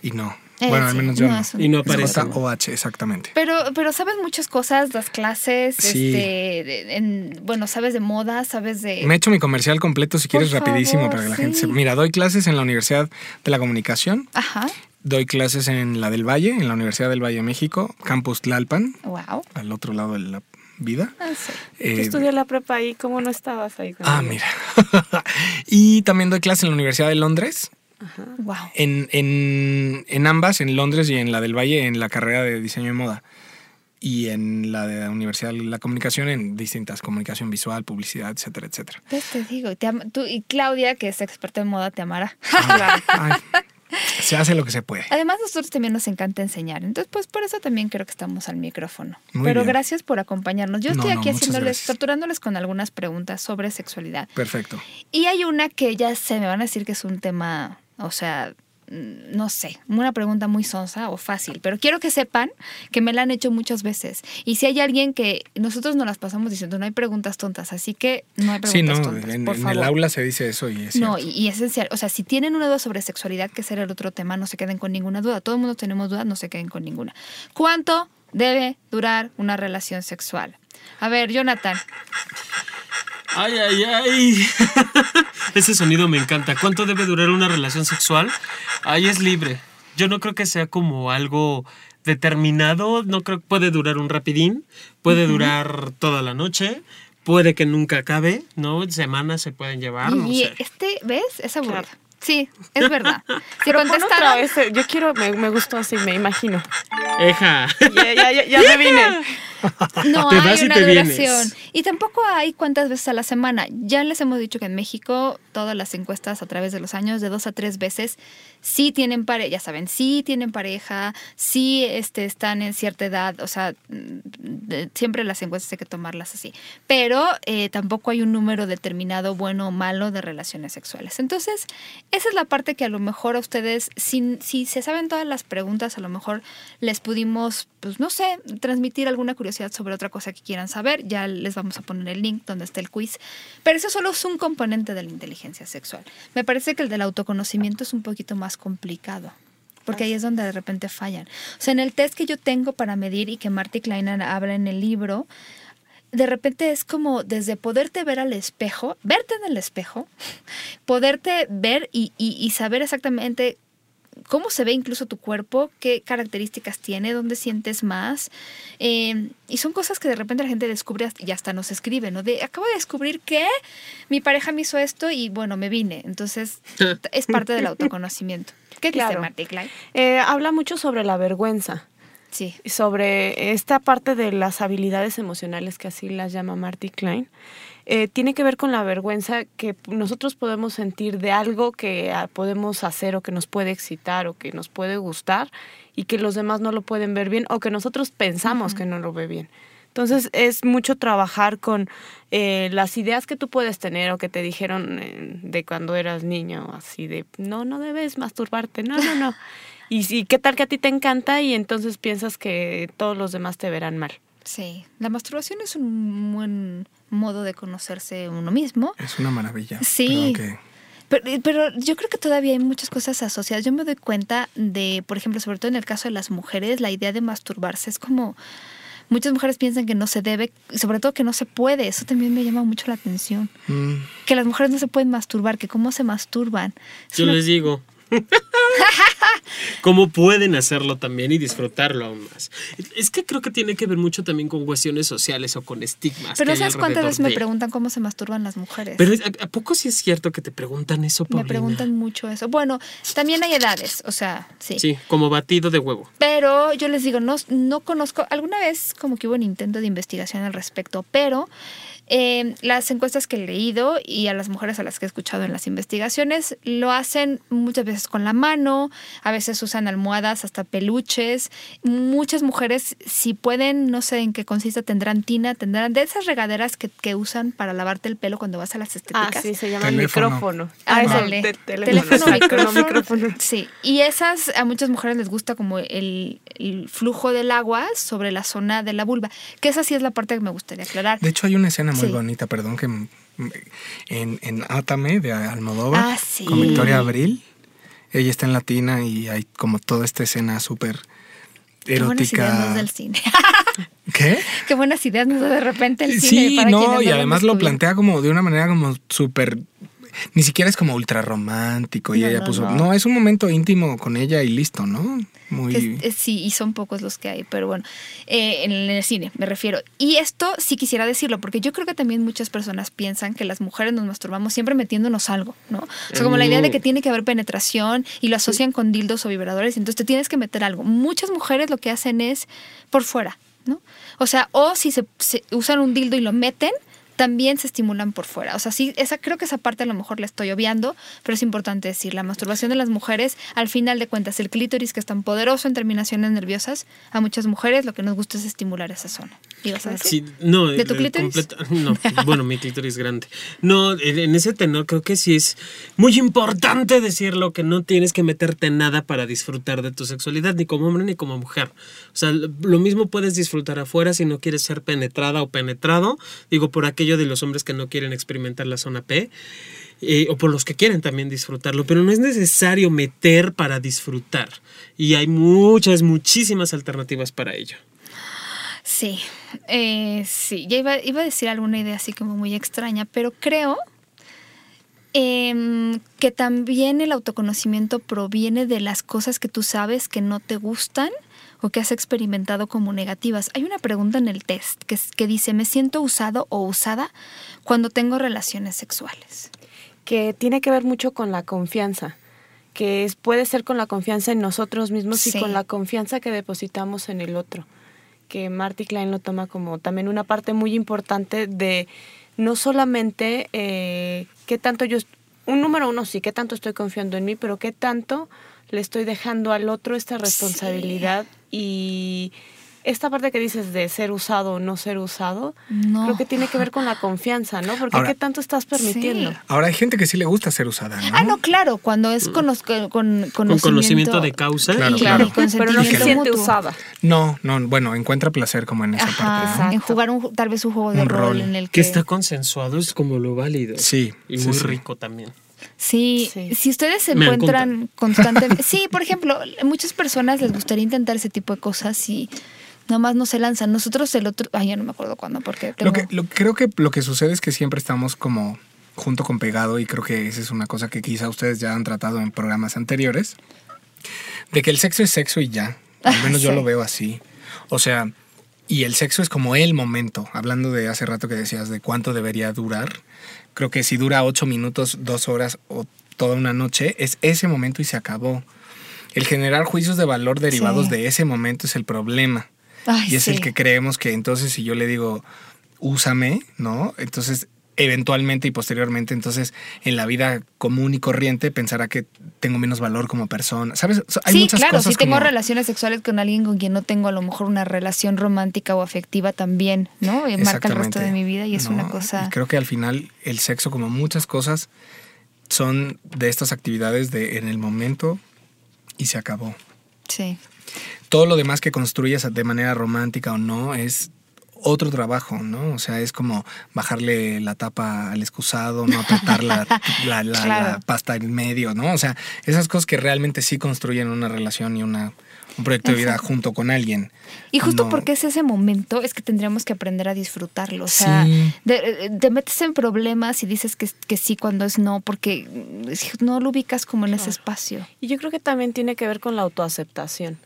y no. Eh, bueno, al sí, menos yo no, no. Y no aparece. J-O-H, exactamente. Pero, pero sabes muchas cosas, las clases, Sí. este, en- bueno, sabes de moda, sabes de... Me he hecho mi comercial completo si Por quieres rapidísimo para que la sí. gente se... Mira, doy clases en la Universidad de la Comunicación, Ajá, doy clases en la del Valle, en la Universidad del Valle de México, Campus Tlalpan, wow. al otro lado de la vida. Ah, sí. Eh, estudié la prepa ahí, ¿cómo no estabas ahí? ah, mira. y también doy clases en la Universidad de Londres, Wow. en, en, en ambas, en Londres y en la del Valle, en la carrera de diseño de moda. Y en la de la Universidad de la Comunicación, en distintas, comunicación visual, publicidad, etcétera, etcétera. Pues te digo, y te am- tú y Claudia, que es experta en moda, te amará. Ay, se hace lo que se puede. Además, a nosotros también nos encanta enseñar. Entonces, pues por eso también creo que estamos al micrófono. Muy Pero bien. gracias por acompañarnos. Yo estoy no, aquí haciéndoles, torturándoles con algunas preguntas sobre sexualidad. Perfecto. Y hay una que ya se me van a decir que es un tema, o sea, no sé, una pregunta muy sonsa o fácil, pero quiero que sepan que me la han hecho muchas veces. Y si hay alguien que nosotros nos las pasamos diciendo, no hay preguntas tontas, así que no hay Sí, preguntas no, tontas, en, por en favor. el aula se dice eso y es No, y, y es esencial. O sea, si tienen una duda sobre sexualidad, que será el otro tema, no se queden con ninguna duda. Todo el mundo tenemos dudas, no se queden con ninguna. ¿Cuánto debe durar una relación sexual? A ver, Jonathan. Ay, ay, ay. Ese sonido me encanta. ¿Cuánto debe durar una relación sexual? Ahí es libre. Yo no creo que sea como algo determinado. No creo que puede durar un rapidín. Puede durar toda la noche. Puede que nunca acabe, ¿no? Semanas se pueden llevar, no y sé. este, ¿ves? Es aburrido. Claro. Sí, es verdad. Si Pero pon otra contestaron, vez, eh, yo quiero, me, me gustó así, me imagino. Eja. Ya, ya, ya, ya me vine. No Te hay vas y una te duración. vienes. Y tampoco hay cuántas veces a la semana. Ya les hemos dicho que en México todas las encuestas a través de los años, de dos a tres veces, sí tienen pareja, ya saben, sí tienen pareja, sí este, están en cierta edad, o sea, mm, siempre las encuestas hay que tomarlas así, pero eh, tampoco hay un número determinado bueno o malo de relaciones sexuales. Entonces, esa es la parte que a lo mejor a ustedes, si, si se saben todas las preguntas, a lo mejor les pudimos, pues no sé, transmitir alguna curiosidad sobre otra cosa que quieran saber, ya les vamos a poner el link donde está el quiz, pero eso solo es un componente de la inteligencia sexual. Me parece que el del autoconocimiento es un poquito más complicado. Porque ahí es donde de repente fallan. O sea, en el test que yo tengo para medir y que Marty Kleiner habla en el libro, de repente es como desde poderte ver al espejo, verte en el espejo, poderte ver y, y saber exactamente cómo se ve incluso tu cuerpo, qué características tiene, dónde sientes más. Eh, y son cosas que de repente la gente descubre y hasta nos escribe, ¿no? De, acabo de descubrir que mi pareja me hizo esto y bueno, me vine. Entonces, es parte del autoconocimiento. ¿Qué dice Marty Klein? Eh, habla mucho sobre la vergüenza. Sí. Sobre esta parte de las habilidades emocionales que así las llama Marty Klein. Eh, tiene que ver con la vergüenza que nosotros podemos sentir de algo que ah, podemos hacer o que nos puede excitar o que nos puede gustar y que los demás no lo pueden ver bien o que nosotros pensamos que no lo ve bien. Entonces es mucho trabajar con eh, las ideas que tú puedes tener o que te dijeron eh, de cuando eras niño, así de, no, no debes masturbarte, no, no, no. y, y qué tal que a ti te encanta y entonces piensas que todos los demás te verán mal. Sí, la masturbación es un buen modo de conocerse uno mismo. Es una maravilla. Sí. Pero, yo creo que todavía hay muchas cosas asociadas. Yo me doy cuenta de, por ejemplo, sobre todo en el caso de las mujeres, la idea de masturbarse es como... Muchas mujeres piensan que no se debe, sobre todo que no se puede. Eso también me llama mucho la atención. Mm. Que las mujeres no se pueden masturbar, que cómo se masturban. yo les digo, ¿Cómo pueden hacerlo también y disfrutarlo aún más? Es que creo que tiene que ver mucho también con cuestiones sociales o con estigmas. Pero ¿sabes cuántas veces me preguntan cómo se masturban las mujeres? Pero ¿a poco sí es cierto que te preguntan eso, Me preguntan mucho eso. Bueno, también hay edades, o sea, sí. Sí, como batido de huevo. Pero yo les digo, no, no conozco, alguna vez como que hubo un intento de investigación al respecto, pero eh, las encuestas que he leído y a las mujeres a las que he escuchado en las investigaciones lo hacen muchas veces con la mano, a veces usan almohadas, hasta peluches. Muchas mujeres, si pueden, no sé en qué consiste, tendrán tina, tendrán de esas regaderas que, que usan para lavarte el pelo cuando vas a las estéticas. Ah, sí, se llama micrófono. Ah, ah teléfono, micrófono. micrófono. Sí, y esas a muchas mujeres les gusta como el, el flujo del agua sobre la zona de la vulva, que esa sí es la parte que me gustaría aclarar. De hecho, hay una escena muy bonita, perdón, que en, en Átame de Almodóvar ah, con Victoria Abril. Ella está en Latina y hay como toda esta escena súper erótica. Qué buenas ideas del cine. ¿Qué? Qué buenas ideas nos da de repente el cine. Sí, no, y además lo plantea como de una manera como súper ni siquiera es como ultra romántico y no, ella no, puso. No. es un momento íntimo con ella y listo, ¿no? Muy... sí, y son pocos los que hay, pero bueno, eh, en el cine me refiero. Y esto sí quisiera decirlo, porque yo creo que también muchas personas piensan que las mujeres nos masturbamos siempre metiéndonos algo, ¿no? O sea, como la idea de que tiene que haber penetración y lo asocian con dildos o vibradores, entonces te tienes que meter algo. Muchas mujeres lo que hacen es por fuera, ¿no? O sea, o si se usan un dildo y lo meten, también se estimulan por fuera. O sea, sí, esa, creo que esa parte a lo mejor la estoy obviando, pero es importante decir, la masturbación de las mujeres, al final de cuentas, el clítoris que es tan poderoso en terminaciones nerviosas, a muchas mujeres lo que nos gusta es estimular esa zona. ¿Ibas a decir? Sí, no, ¿De tu clítoris? no, bueno, mi clítoris grande. No, en ese tenor creo que sí es muy importante decirlo, que no tienes que meterte nada para disfrutar de tu sexualidad, ni como hombre ni como mujer. O sea, lo mismo puedes disfrutar afuera si no quieres ser penetrada o penetrado. Digo, por de los hombres que no quieren experimentar la zona P. Eh, o por los que quieren también disfrutarlo, pero no es necesario meter para disfrutar. Y hay muchas, muchísimas alternativas para ello. Sí, eh, sí, ya iba, a decir alguna idea así como muy extraña, pero creo em, que también el autoconocimiento proviene de las cosas que tú sabes que no te gustan o que has experimentado como negativas. Hay una pregunta en el test que, que dice, ¿me siento usado o usada cuando tengo relaciones sexuales? Que tiene que ver mucho con la confianza que es, puede ser con la confianza en nosotros mismos y con la confianza que depositamos en el otro. Que Marty Klein lo toma como también una parte muy importante de no solamente eh, qué tanto yo un número uno, sí, qué tanto estoy confiando en mí, pero qué tanto le estoy dejando al otro esta responsabilidad y esta parte que dices de ser usado o no ser usado, No. creo que tiene que ver con la confianza, ¿no? Porque Ahora- qué tanto estás permitiendo. Sí. Ahora hay gente que sí le gusta ser usada, ¿no? Ah, no, claro, cuando es conos- con, con Con conocimiento de causa. Claro, y, claro. y consentimiento Pero no se siente mutuo. usada. No, no, bueno, encuentra placer como en esa Ajá, parte, ¿no? en jugar un, tal vez un juego de Un rol, rol. en el Que que... está consensuado es como lo válido. Sí, Y sí, muy sí. rico también. Sí, Sí. si ustedes se Me encuentran constantemente... sí, por ejemplo, a muchas personas les gustaría intentar ese tipo de cosas y nada más no se lanzan. Nosotros el otro... Ay, ya no me acuerdo cuándo, porque tengo... Lo que, lo- creo que lo que sucede es que siempre estamos como junto con pegado y creo que esa es una cosa que quizá ustedes ya han tratado en programas anteriores, de que el sexo es sexo y ya. Al menos yo lo veo así. O sea, y el sexo es como el momento. Hablando de hace rato que decías de cuánto debería durar, creo que si dura ocho minutos, dos horas o toda una noche, es ese momento y se acabó. El generar juicios de valor derivados Sí. de ese momento es el problema. Ay, Y es el que creemos que entonces si yo le digo, úsame, ¿no? Entonces, eventualmente y posteriormente, entonces en la vida común y corriente pensará que tengo menos valor como persona. ¿Sabes? Hay sí, muchas claro, cosas si tengo como- relaciones sexuales con alguien con quien no tengo a lo mejor una relación romántica o afectiva también, ¿no? Y marca el resto de mi vida y es No, una cosa... y creo que al final el sexo, como muchas cosas, son de estas actividades de en el momento y se acabó. Sí. todo lo demás que construyas de manera romántica o no es otro trabajo, ¿no? O sea, es como bajarle la tapa al excusado, no apretar la, la- la- la Claro. pasta en medio, ¿no? O sea, esas cosas que realmente sí construyen una relación y una, un proyecto de vida junto con alguien. Y justo No. porque es ese momento, es que tendríamos que aprender a disfrutarlo. O sea, Sí. de- te metes en problemas y dices que, que sí cuando es no, porque no lo ubicas como en ese espacio. Y yo creo que también tiene que ver con la autoaceptación.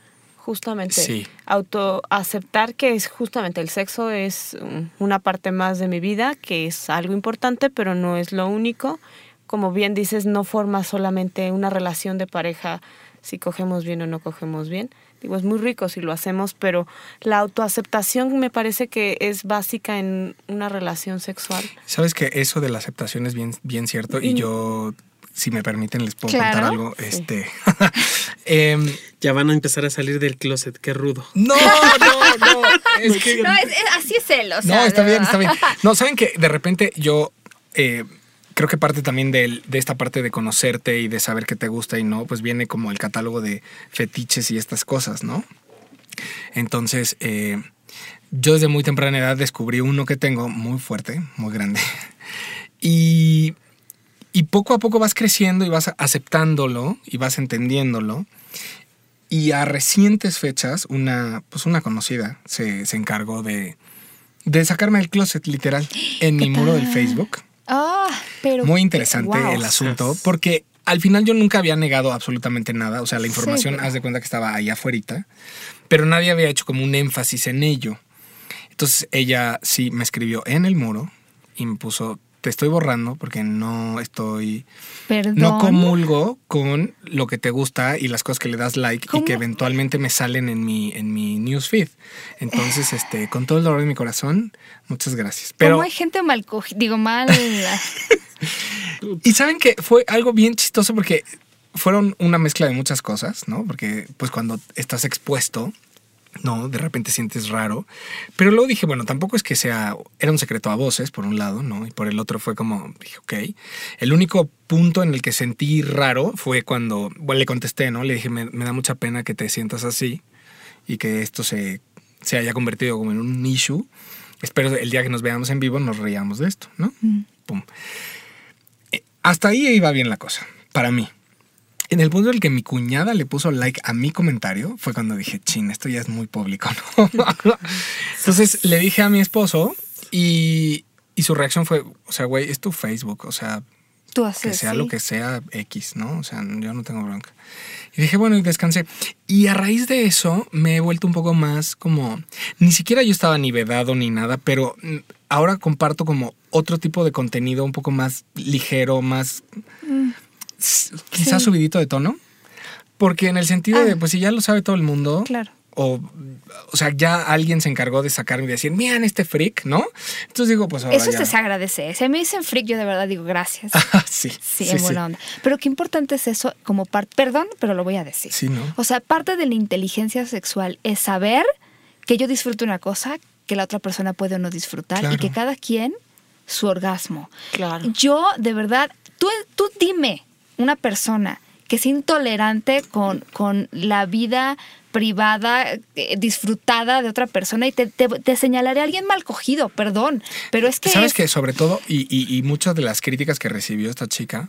Justamente. Sí. Autoaceptar que es justamente el sexo es una parte más de mi vida, que es algo importante, pero no es lo único. Como bien dices, no forma solamente una relación de pareja si cogemos bien o no cogemos bien. Digo, es muy rico si lo hacemos, pero la autoaceptación me parece que es básica en una relación sexual. Sabes que eso de la aceptación es bien, bien cierto y Y- yo, si me permiten, les puedo Claro. contar algo. Sí. Este, em, Ya van a empezar a salir del closet, qué rudo. no, no, no. Es que No, es- es- así es él, o sea. no, está de bien, está bien. No, saben que de repente yo eh, creo que parte también del- de, esta parte de conocerte y de saber qué te gusta y no, pues viene como el catálogo de fetiches y estas cosas, ¿no? Entonces, eh, yo desde muy temprana edad descubrí uno que tengo muy fuerte, muy grande. Y, y poco a poco vas creciendo y vas aceptándolo y vas entendiéndolo. Y a recientes fechas, una, pues una conocida se, se encargó de, de sacarme el closet literal en mi muro del? Facebook. Ah, pero. Muy interesante wow. el asunto, porque al final yo nunca había negado absolutamente nada. O sea, la información, haz de cuenta que estaba ahí afuera, pero nadie había hecho como un énfasis en ello. Entonces ella sí me escribió en el muro y me puso, te estoy borrando porque no estoy, Perdón. no comulgo con lo que te gusta y las cosas que le das like y que eventualmente me salen en mi, en mi newsfeed. Entonces, este, con todo el dolor de mi corazón, muchas gracias. Pero ¿Cómo hay gente mal Digo, mal. Y saben que fue algo bien chistoso porque fueron una mezcla de muchas cosas, ¿no? Porque pues cuando estás expuesto, no, de repente sientes raro. Pero luego dije, bueno, tampoco es que sea, era un secreto a voces, por un lado, ¿no? Y por el otro fue como, dije, ok. El único punto en el que sentí raro fue cuando, bueno, le contesté, ¿no? Le dije, me, me da mucha pena que te sientas así y que esto se, se haya convertido como en un issue. Espero el día que nos veamos en vivo nos reíamos de esto, ¿no? Pum. Eh, Hasta ahí iba bien la cosa, para mí. En el punto en el que mi cuñada le puso like a mi comentario, fue cuando dije, chin, esto ya es muy público, ¿no? Entonces le dije a mi esposo y, y su reacción fue, o sea, güey, es tu Facebook, o sea, Tú que haces. sea sí. lo que sea X, ¿no? O sea, yo no tengo bronca. Y dije, bueno, y descansé. Y a raíz de eso me he vuelto un poco más como, ni siquiera yo estaba ni vedado ni nada, pero mm, ahora comparto como otro tipo de contenido un poco más ligero, más s- quizás Sí. subidito de tono. Porque en el sentido Ah. de, pues si ya lo sabe todo el mundo, Claro. o, o sea, ya alguien se encargó de sacarme y decir, miren este freak, ¿no? Entonces digo, pues ahora Eso ya. se agradece. Si me dicen freak, yo de verdad digo gracias. Ah, sí, Sí, sí, en sí. buena onda. Pero qué importante es eso como parte, perdón, pero lo voy a decir. Sí, ¿no? O sea, parte de la inteligencia sexual es saber que yo disfruto una cosa que la otra persona puede o no disfrutar y que cada quien su orgasmo. Claro. Yo, de verdad, tú, tú dime una persona que es intolerante con, con la vida privada, eh, disfrutada de otra persona y te, te- te señalaré a alguien mal cogido, perdón. Pero es que... ¿Sabes es- que Sobre todo, y, y- y muchas de las críticas que recibió esta chica,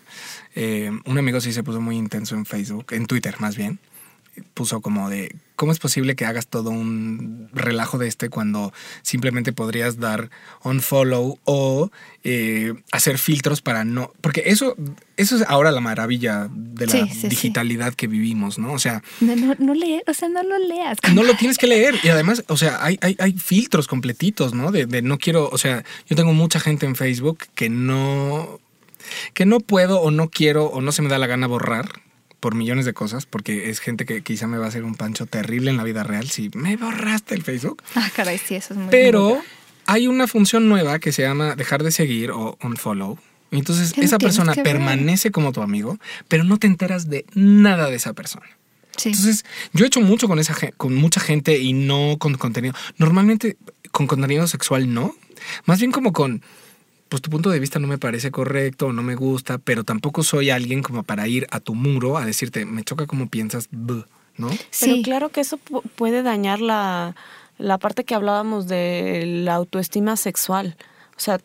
eh, un amigo sí se puso muy intenso en Facebook, en Twitter más bien, puso como de, ¿cómo es posible que hagas todo un relajo de este cuando simplemente podrías dar un follow o eh, hacer filtros para no... Porque eso, eso es ahora la maravilla de la Sí, sí, sí. digitalidad que vivimos, ¿no? O sea, No, no, no leer, o sea, no lo leas. no lo tienes que leer. Y además, o sea, hay, hay, hay filtros completitos, ¿no? De, de no quiero, o sea, yo tengo mucha gente en Facebook que no, que no puedo o no quiero o no se me da la gana borrar por millones de cosas, porque es gente que quizá me va a hacer un pancho terrible en la vida real si me borraste el Facebook. Ah, caray, sí, eso es muy Pero hay una función nueva que se llama dejar de seguir o unfollow. Entonces esa persona permanece como tu amigo, pero no te enteras de nada de esa persona. Sí. Entonces, yo he hecho mucho con esa con mucha gente y no con contenido. Normalmente con contenido sexual no. Más bien como con pues tu punto de vista no me parece correcto o no me gusta, pero tampoco soy alguien como para ir a tu muro a decirte, me choca cómo piensas, buh", ¿no? Pero sí. claro que eso pu- puede dañar la, la parte que hablábamos de la autoestima sexual. O sea,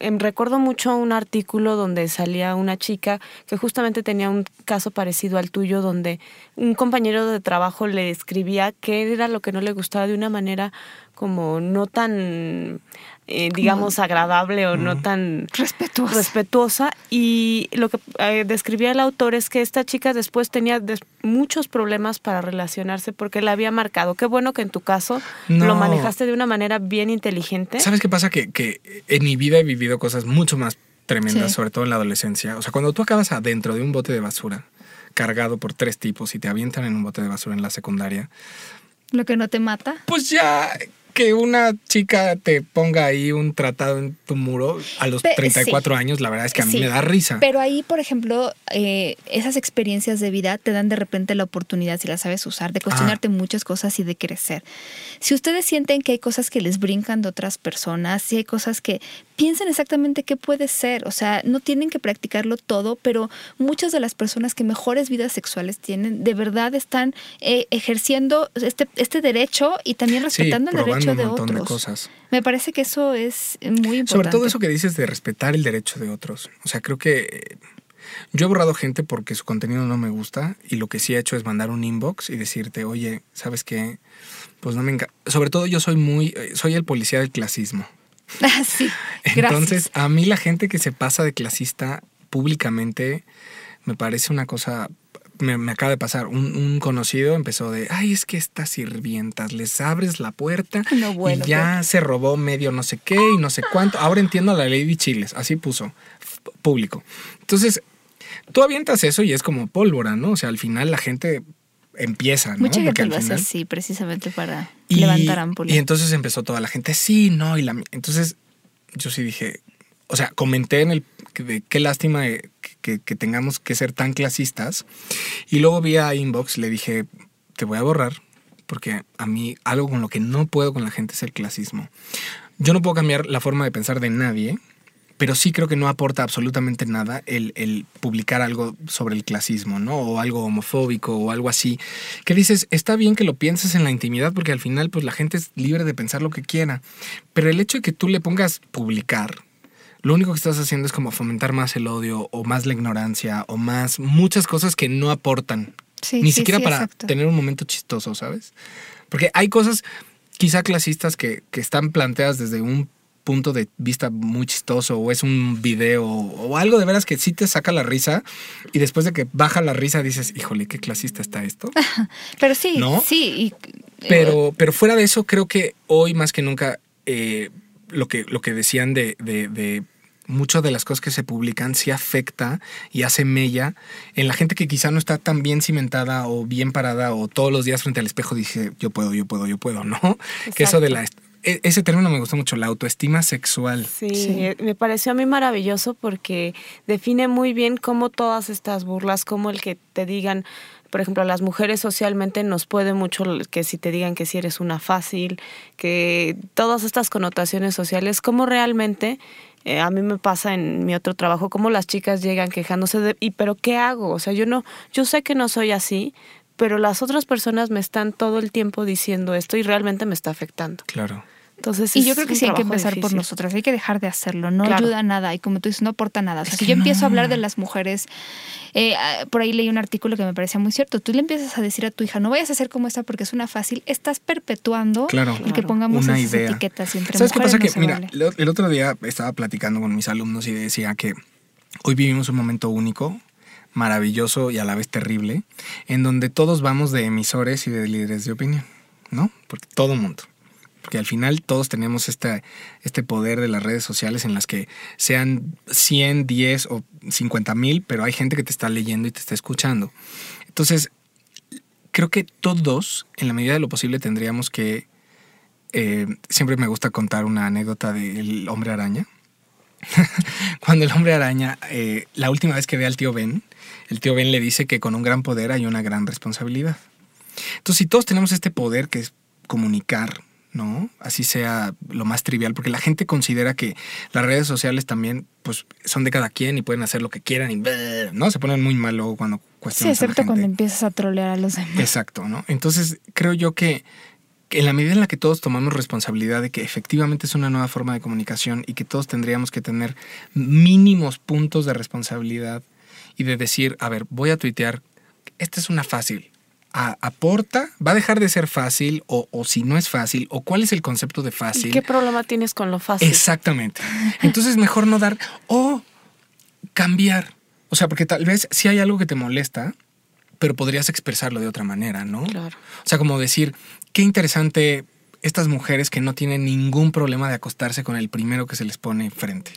em, recuerdo mucho un artículo donde salía una chica que justamente tenía un caso parecido al tuyo, donde un compañero de trabajo le escribía qué era lo que no le gustaba de una manera como no tan, eh, digamos, agradable o no tan Respetuosa. respetuosa y lo que eh, describía el autor es que esta chica después tenía des- muchos problemas para relacionarse porque la había marcado. Qué bueno que en tu caso No. lo manejaste de una manera bien inteligente. ¿Sabes qué pasa? Que, que en mi vida he vivido cosas mucho más tremendas, Sí. sobre todo en la adolescencia. O sea, cuando tú acabas adentro de un bote de basura, cargado por tres tipos y te avientan en un bote de basura en la secundaria, Lo que no te mata. pues ya que una chica te ponga ahí un tratado en tu muro a los Pe- 34 años, la verdad es que a mí Sí. me da risa. Pero ahí, por ejemplo, eh, esas experiencias de vida te dan de repente la oportunidad, si las sabes usar, de cuestionarte muchas cosas y de crecer. Si ustedes sienten que hay cosas que les brincan de otras personas, si hay cosas que piensen exactamente qué puede ser, o sea, no tienen que practicarlo todo, pero muchas de las personas que mejores vidas sexuales tienen, de verdad están eh, ejerciendo este, este derecho y también sí, respetando el derecho un de otros. de cosas. Me parece que eso es muy importante. Sobre todo eso que dices de respetar el derecho de otros. O sea, creo que eh, yo he borrado gente porque su contenido no me gusta y lo que sí he hecho es mandar un inbox y decirte, oye, ¿sabes qué? Pues no me encanta. Sobre todo yo soy muy, eh, soy el policía del clasismo. Ah, sí, gracias. Entonces, a mí la gente que se pasa de clasista públicamente me parece una cosa. Me, me acaba de pasar. Un, un conocido empezó de, ay, es que estas sirvientas, les abres la puerta No, bueno, y ya se robó medio no sé qué y no sé cuánto. Ahora entiendo a la Lady Chiles, así puso, público. Entonces, tú avientas eso y es como pólvora, ¿no? O sea, al final la gente empieza, ¿no? Mucha Porque gente lo hace así, precisamente para y, levantar y entonces empezó toda la gente, sí, no, y la, entonces yo sí dije, o sea, comenté en el, de qué lástima de que, que tengamos que ser tan clasistas, y luego vi a Inbox, le dije, te voy a borrar, porque a mí algo con lo que no puedo con la gente es el clasismo. Yo no puedo cambiar la forma de pensar de nadie, pero sí creo que no aporta absolutamente nada el, el publicar algo sobre el clasismo, ¿no? O algo homofóbico o algo así. Que dices, está bien que lo pienses en la intimidad porque al final pues la gente es libre de pensar lo que quiera. Pero el hecho de que tú le pongas publicar, lo único que estás haciendo es como fomentar más el odio o más la ignorancia o más muchas cosas que no aportan. Sí, Ni sí, siquiera sí, para exacto. tener un momento chistoso, ¿sabes? Porque hay cosas quizá clasistas que, que están planteadas desde un punto de vista muy chistoso o es un video o algo de veras que sí te saca la risa y después de que baja la risa dices, híjole, qué clasista está esto. Pero sí, ¿No? sí. y- Pero, pero fuera de eso, creo que hoy más que nunca eh, lo, que, lo que decían de, de- de muchas de las cosas que se publican sí afecta y hace mella en la gente que quizá no está tan bien cimentada o bien parada o todos los días frente al espejo dice yo puedo, yo puedo, yo puedo, ¿no? Que eso de la ese término me gustó mucho, la autoestima sexual. Sí, me pareció a mí maravilloso porque define muy bien cómo todas estas burlas, como el que te digan, por ejemplo, a las mujeres socialmente nos puede mucho que si te digan que si eres una fácil, que todas estas connotaciones sociales, cómo realmente eh, a mí me pasa en mi otro trabajo, cómo las chicas llegan quejándose de, ¿y pero qué hago? O sea, yo no, yo sé que no soy así, pero las otras personas me están todo el tiempo diciendo esto y realmente me está afectando. Claro. Entonces, y yo creo que sí hay que empezar por nosotras, hay que dejar de hacerlo, no ayuda a nada y como tú dices, no aporta nada. O sea, si yo empiezo a hablar de las mujeres, eh, ah, por ahí leí un artículo que me parecía muy cierto, tú le empiezas a decir a tu hija, no vayas a hacer como esta porque es una fácil, estás perpetuando el que pongamos esas etiquetas entre ¿Sabes qué pasa? que, mira, el otro día estaba platicando con mis alumnos y decía que hoy vivimos un momento único, maravilloso y a la vez terrible, en donde todos vamos de emisores y de líderes de opinión, ¿no? Porque todo mundo porque al final todos tenemos este, este poder de las redes sociales en las que sean 100, 10 o 50 mil, pero hay gente que te está leyendo y te está escuchando. Entonces, creo que todos, en la medida de lo posible, tendríamos que... Eh, siempre me gusta contar una anécdota del hombre araña. Cuando el hombre araña, eh, la última vez que ve al tío Ben, el tío Ben le dice que con un gran poder hay una gran responsabilidad. Entonces, si todos tenemos este poder que es comunicar, ¿no? Así sea lo más trivial, porque la gente considera que las redes sociales también pues son de cada quien y pueden hacer lo que quieran y ¿no? Se ponen muy mal luego cuando cuestionan. Sí, excepto cuando empiezas a trolear a los demás. Exacto, ¿no? Entonces creo yo que, que en la medida en la que todos tomamos responsabilidad de que efectivamente es una nueva forma de comunicación y que todos tendríamos que tener mínimos puntos de responsabilidad y de decir, a ver, voy a tuitear, esta es una fácil, aporta, va a dejar de ser fácil o, si no es fácil o cuál es el concepto de fácil. ¿Qué problema tienes con lo fácil? Exactamente. Entonces mejor no dar o cambiar. O sea, porque tal vez si hay algo que te molesta, pero podrías expresarlo de otra manera, ¿no? Claro. O sea, como decir, qué interesante estas mujeres que no tienen ningún problema de acostarse con el primero que se les pone enfrente.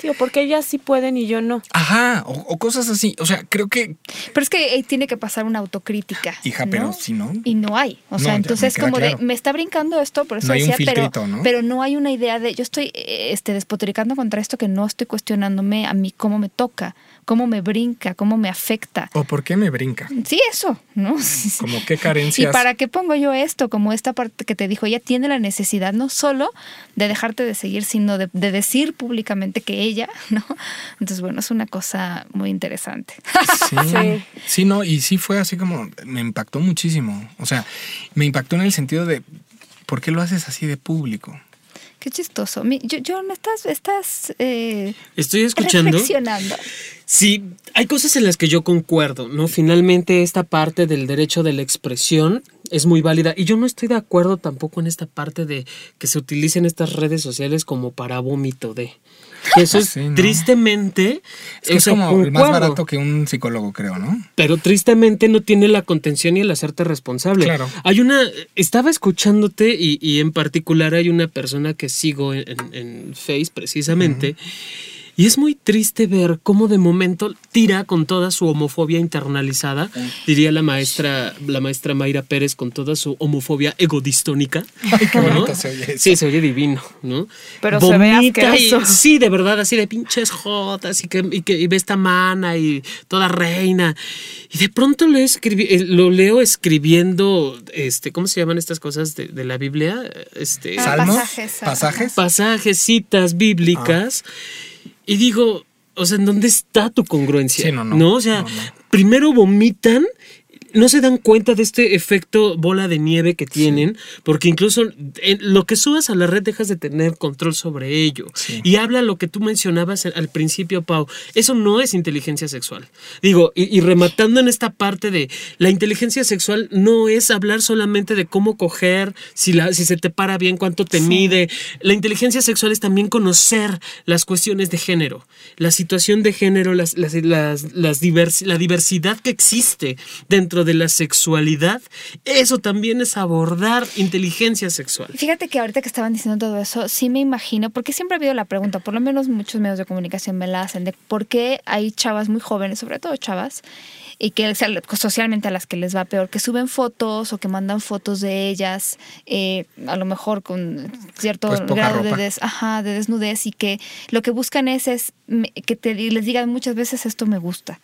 Sí, o porque ellas sí pueden y yo no. Ajá, o, cosas así. O sea, creo que. Pero es que eh, tiene que pasar una autocrítica. Hija, pero si no. Y no hay. O sea, entonces como de, me está brincando esto, por eso decía, pero, ¿no? pero no hay una idea de, yo estoy eh, este, despotricando contra esto que no estoy cuestionándome a mí cómo me toca cómo me brinca, cómo me afecta. ¿O por qué me brinca? Sí, eso, ¿no? Como qué carencias. ¿Y para qué pongo yo esto? Como esta parte que te dijo, ella tiene la necesidad no solo de dejarte de seguir, sino de, decir públicamente que ella, ¿no? Entonces, bueno, es una cosa muy interesante. Sí, sí, sí, no, y sí fue así como, me impactó muchísimo. O sea, me impactó en el sentido de, ¿por qué lo haces así de público? Qué chistoso. Yo, yo me estás, estás eh, Estoy escuchando. Reflexionando. Sí, hay cosas en las que yo concuerdo, ¿no? Finalmente esta parte del derecho de la expresión es muy válida y yo no estoy de acuerdo tampoco en esta parte de que se utilicen estas redes sociales como para vómito de eso es tristemente. Es, como el más barato que un psicólogo, creo, ¿no? Pero tristemente no tiene la contención y el hacerte responsable. Claro. Hay una. Estaba escuchándote y, en particular hay una persona que sigo en, en Face precisamente. Y es muy triste ver cómo de momento tira con toda su homofobia internalizada, diría la maestra, la maestra Mayra Pérez, con toda su homofobia egodistónica. Ay, qué se oye eso. Sí, se oye divino, ¿no? Pero se ve asqueroso. sí, de verdad, así de pinches jotas y que, y que ve esta mana y toda reina. Y de pronto eh, lo leo escribiendo, este, ¿cómo se llaman estas cosas de, la Biblia? Este, ah, ¿Salmos? Pasajes. ¿Pasajes? Pasajes, citas bíblicas. Ah. Y digo, o sea, ¿en dónde está tu congruencia? Sí, no, no. ¿No? O sea, primero vomitan no se dan cuenta de este efecto bola de nieve que tienen, porque incluso en lo que subas a la red dejas de tener control sobre ello. Y habla lo que tú mencionabas al principio, Pau. Eso no es inteligencia sexual. Digo, y, rematando en esta parte de la inteligencia sexual no es hablar solamente de cómo coger, si, la, si se te para bien, cuánto te mide. La inteligencia sexual es también conocer las cuestiones de género, la situación de género, las, las, las, la diversidad que existe dentro dentro de la sexualidad, eso también es abordar inteligencia sexual. Fíjate que ahorita que estaban diciendo todo eso, sí me imagino, porque siempre ha habido la pregunta, por lo menos muchos medios de comunicación me la hacen, de por qué hay chavas muy jóvenes, sobre todo chavas, y que socialmente a las que les va peor, que suben fotos o que mandan fotos de ellas, eh, a lo mejor con cierto Pues grado de, des- ajá, de desnudez y que lo que buscan es, es que te, les digan muchas veces esto me gusta.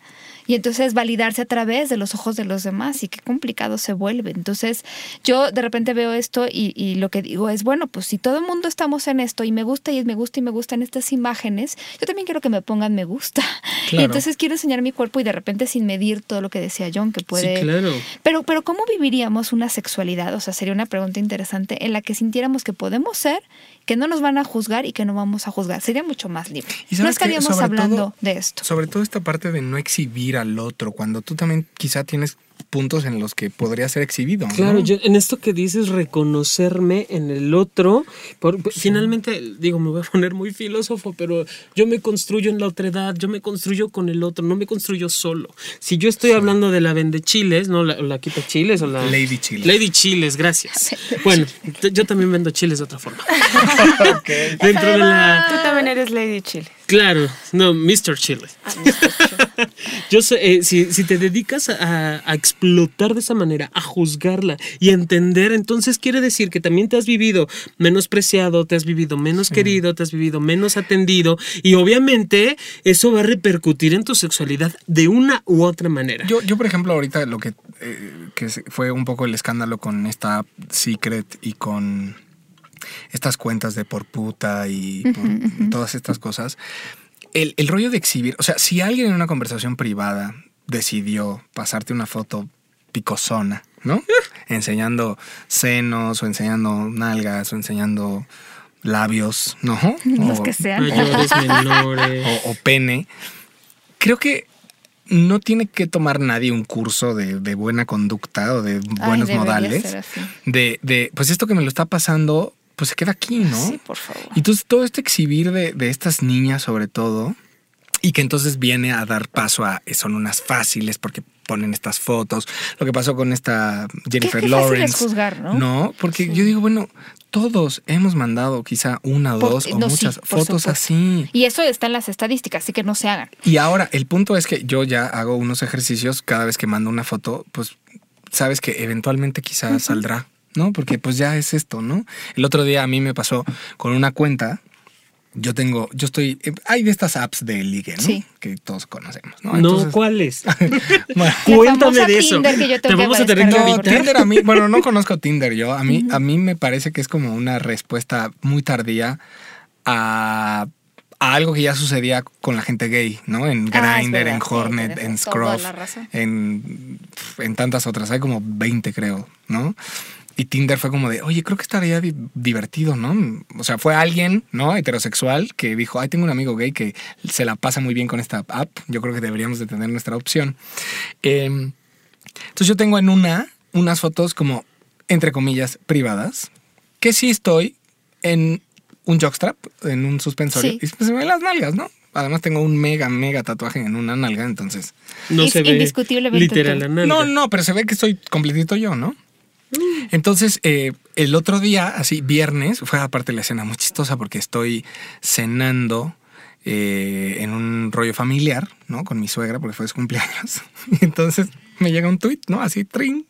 Y entonces validarse a través de los ojos de los demás y qué complicado se vuelve. Entonces yo de repente veo esto y, y lo que digo es, bueno, pues si todo el mundo estamos en esto y me gusta y me gusta y me gustan estas imágenes, yo también quiero que me pongan me gusta. Y Claro. entonces quiero enseñar mi cuerpo y de repente sin medir todo lo que decía John, que puede... Sí, claro. Pero, pero ¿cómo viviríamos una sexualidad? O sea, sería una pregunta interesante en la que sintiéramos que podemos ser, que no nos van a juzgar y que no vamos a juzgar. Sería mucho más libre. Y No estaríamos hablando todo- de esto. Sobre todo esta parte de no exhibir al otro, cuando tú también quizá tienes puntos en los que podría ser exhibido. ¿no? Claro, yo, en esto que dices, reconocerme en el otro, por- finalmente, digo, me voy a poner muy filósofo, pero yo me construyo en la otra edad, yo me construyo con el otro, no me construyo solo. Si yo estoy hablando de la vende chiles, ¿no? La, la quita chiles o la... Lady Chiles. Lady Chiles, gracias. Bueno, yo también vendo chiles de otra forma. Dentro de la... Tú también eres Lady Chile. Claro, no, Mr. Chile. Yo sé, eh, si, si te dedicas a, a explotar de esa manera, a juzgarla y a entender, entonces quiere decir que también te has vivido menospreciado, te has vivido menos querido, te has vivido menos atendido y obviamente eso va a repercutir en tu sexualidad de una u otra manera. Yo, yo, por ejemplo, ahorita lo que, eh, que fue un poco el escándalo con esta app Secret y con estas cuentas de por puta y por todas estas cosas. El, el rollo de exhibir, o sea, si alguien en una conversación privada decidió pasarte una foto picosona, ¿no? enseñando senos o enseñando nalgas o enseñando labios, ¿no? Los O- que sean. Mayores, menores. o, o pene. Creo que no tiene que tomar nadie un curso de, de buena conducta o de buenos modales. De, de, pues esto que me lo está pasando, pues se queda aquí, ¿no? Sí, por favor. Y entonces todo este exhibir de, de estas niñas sobre todo, y que entonces viene a dar paso a, son unas fáciles porque ponen estas fotos, lo que pasó con esta Jennifer qué fácil es Lawrence. juzgar, ¿no? No, porque yo digo, bueno, todos hemos mandado quizá una Por- dos o no, muchas fotos así. Y eso está en las estadísticas, así que no se hagan. Y ahora, el punto es que yo ya hago unos ejercicios cada vez que mando una foto, pues sabes que eventualmente quizás saldrá, ¿no? Porque pues ya es esto, ¿no? El otro día a mí me pasó con una cuenta. Yo tengo, yo estoy, eh, hay de estas apps de ligue, ¿no? Sí. Que todos conocemos, ¿no? ¿cuáles? Bueno, Cuéntame de eso. Tinder que yo Te vamos a tener que no, invitar. Tinder a mí, bueno, no conozco Tinder yo. A mí, a mí me parece que es como una respuesta muy tardía a, a algo que ya sucedía con la gente gay, ¿no? En Ah, Grindr, verdad, en Hornet, en Scruff, en, en tantas otras. Hay como 20, creo, ¿no? Y Tinder fue como de, oye, creo que estaría di- divertido, ¿no? O sea, fue alguien, ¿no? Heterosexual que dijo, ay, tengo un amigo gay que se la pasa muy bien con esta app. Yo creo que deberíamos de tener nuestra opción. Em, entonces yo tengo en una unas fotos como, entre comillas, privadas, que sí estoy en un jockstrap, en un suspensorio, Sí. y se me ven las nalgas, ¿no? Además tengo un mega, mega tatuaje en una nalga, entonces... No Es se ve indiscutiblemente literal tú. la nalga. No, no, pero se ve que estoy completito yo, ¿no? Entonces, eh, el otro día, así, viernes, fue aparte la escena muy chistosa porque estoy cenando eh, en un rollo familiar, ¿no? Con mi suegra porque fue su cumpleaños. Y entonces me llega un tuit, ¿no? Así, trin.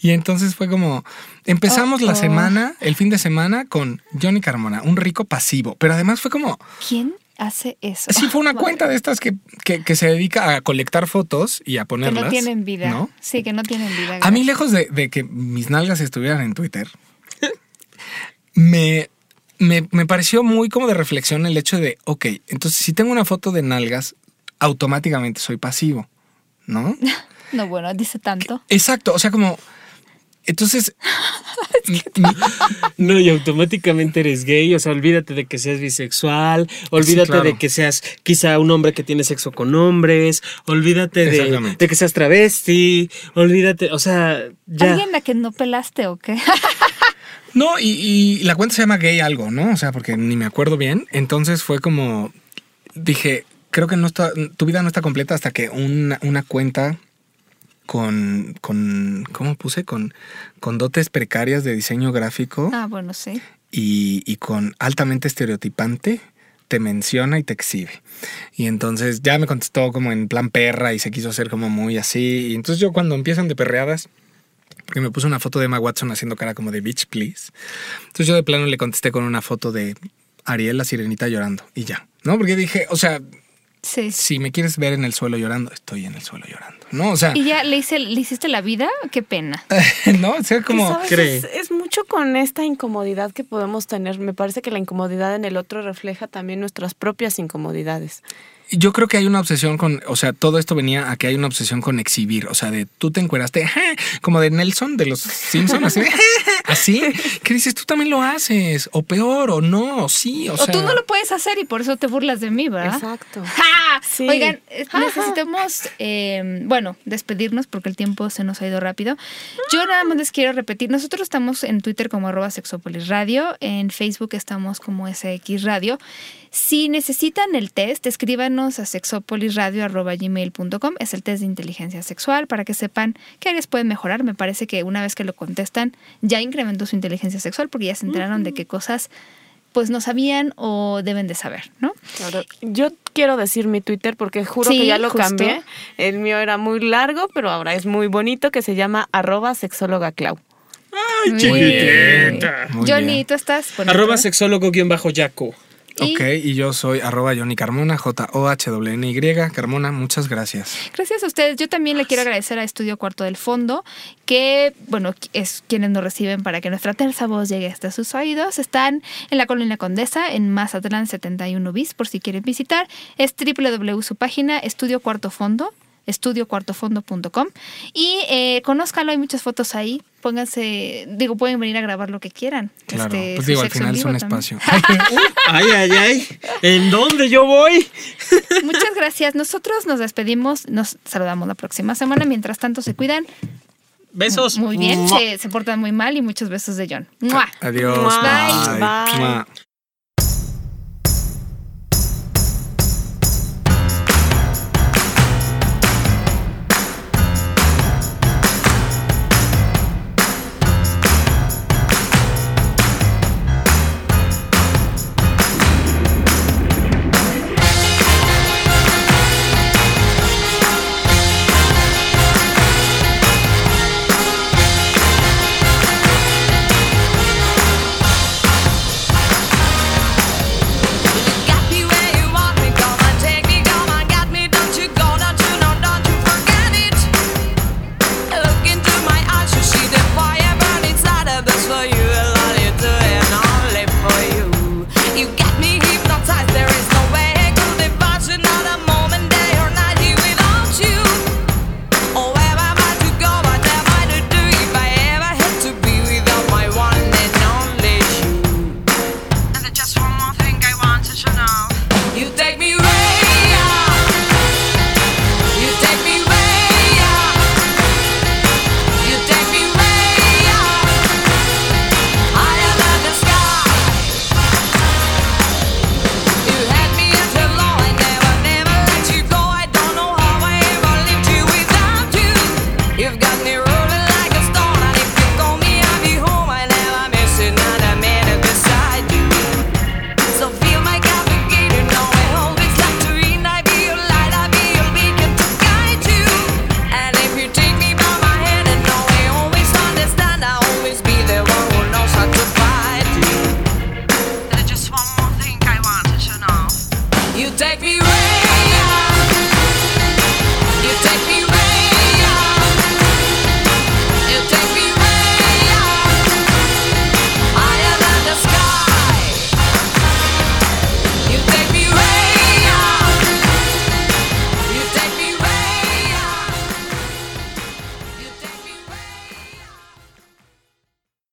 Y entonces fue como, empezamos la Oh, semana, el fin de semana, con Johnny Carmona, un rico pasivo. Pero además fue como, ¿Quién hace eso? sí, fue una Madre cuenta de estas que, que, que se dedica a colectar fotos y a Que ponerlas. no tienen vida. ¿no? Sí, que no tienen vida. A mí, lejos de, de que mis nalgas estuvieran en Twitter, me, me, me pareció muy como de reflexión el hecho de, ok, entonces si tengo una foto de nalgas, automáticamente soy pasivo, ¿no? No, bueno, dice tanto. Exacto, o sea, como... Entonces, mi- No, y automáticamente eres gay, o sea, olvídate de que seas bisexual, olvídate claro. de que seas quizá un hombre que tiene sexo con hombres, olvídate de, que seas travesti, olvídate, o sea, ya. ¿Alguien a que no pelaste o qué? no, y, y la cuenta se llama gay algo, ¿no? O sea, porque ni me acuerdo bien. Entonces fue como, dije, creo que no está, tu vida no está completa hasta que una, una cuenta con, con ¿cómo puse? Con, con dotes precarias de diseño gráfico Ah, bueno, sí. y, y con altamente estereotipante, te menciona y te exhibe. Y entonces ya me contestó como en plan perra y se quiso hacer como muy así. Y entonces yo cuando empiezan de perreadas, porque me puso una foto de Emma Watson haciendo cara como de bitch, please. Entonces yo de plano le contesté con una foto de Ariel, la sirenita, llorando. Y ya. ¿No? Porque dije, o sea, Sí. si me quieres ver en el suelo llorando, estoy en el suelo llorando. ¿No? O sea, ¿Y ya le, hice, le hiciste la vida? Qué pena. ¿no? O sea, como... cree. Es, es mucho con esta incomodidad que podemos tener. Me parece que la incomodidad en el otro refleja también nuestras propias incomodidades. Yo creo que hay una obsesión con, o sea, todo esto venía a que hay una obsesión con exhibir, o sea, de tú te encueraste, "Ja", como de Nelson de los Simpsons, así, así, que dices, tú también lo haces, o peor, o no, o sí, o, O, sea. tú no lo puedes hacer y por eso te burlas de mí, ¿verdad? Exacto. ¡Ja! Sí. Oigan, eh, necesitamos, eh, bueno, despedirnos porque el tiempo se nos ha ido rápido. Yo nada más les quiero repetir, nosotros estamos en Twitter como arroba sexopolis radio, en Facebook estamos como SX Radio. Si necesitan el test, escríbanos a sexopolisradio.gmail.com. Es el test de inteligencia sexual para que sepan qué áreas pueden mejorar. Me parece que una vez que lo contestan, ya incrementó su inteligencia sexual porque ya se enteraron de qué cosas pues no sabían o deben de saber, ¿no? Claro. Yo quiero decir mi Twitter porque juro Sí, que ya lo justo. cambié. El mío era muy largo, pero ahora es muy bonito, que se llama arroba sexóloga Clau. Ay, chiquitita. Johnny, bien. ¿tú estás? bonito? Arroba sexólogo-yaco. Y Ok, y yo soy arroba Johnny Carmona, J-O-H-W-N-Y. Carmona, muchas gracias. Gracias a ustedes. Yo también le quiero agradecer a Estudio Cuarto del Fondo, que, bueno, es quienes nos reciben para que nuestra terza voz llegue hasta sus oídos. Están en la Colonia Condesa, en Mazatlán 71 bis, por si quieren visitar. Es www su página, Estudio Cuarto Fondo estudiocuartofondo.com y eh, conózcalo, hay muchas fotos ahí, pónganse, digo, pueden venir a grabar lo que quieran. Claro, Este, pues digo, al final es un también. espacio. Ay, ay, ay. ¿En dónde yo voy? Muchas gracias. Nosotros nos despedimos, nos saludamos la próxima semana. Mientras tanto, se cuidan Besos. muy bien, se, se portan muy mal y muchos besos de John. ¡Mua! Adiós. Bye. Bye.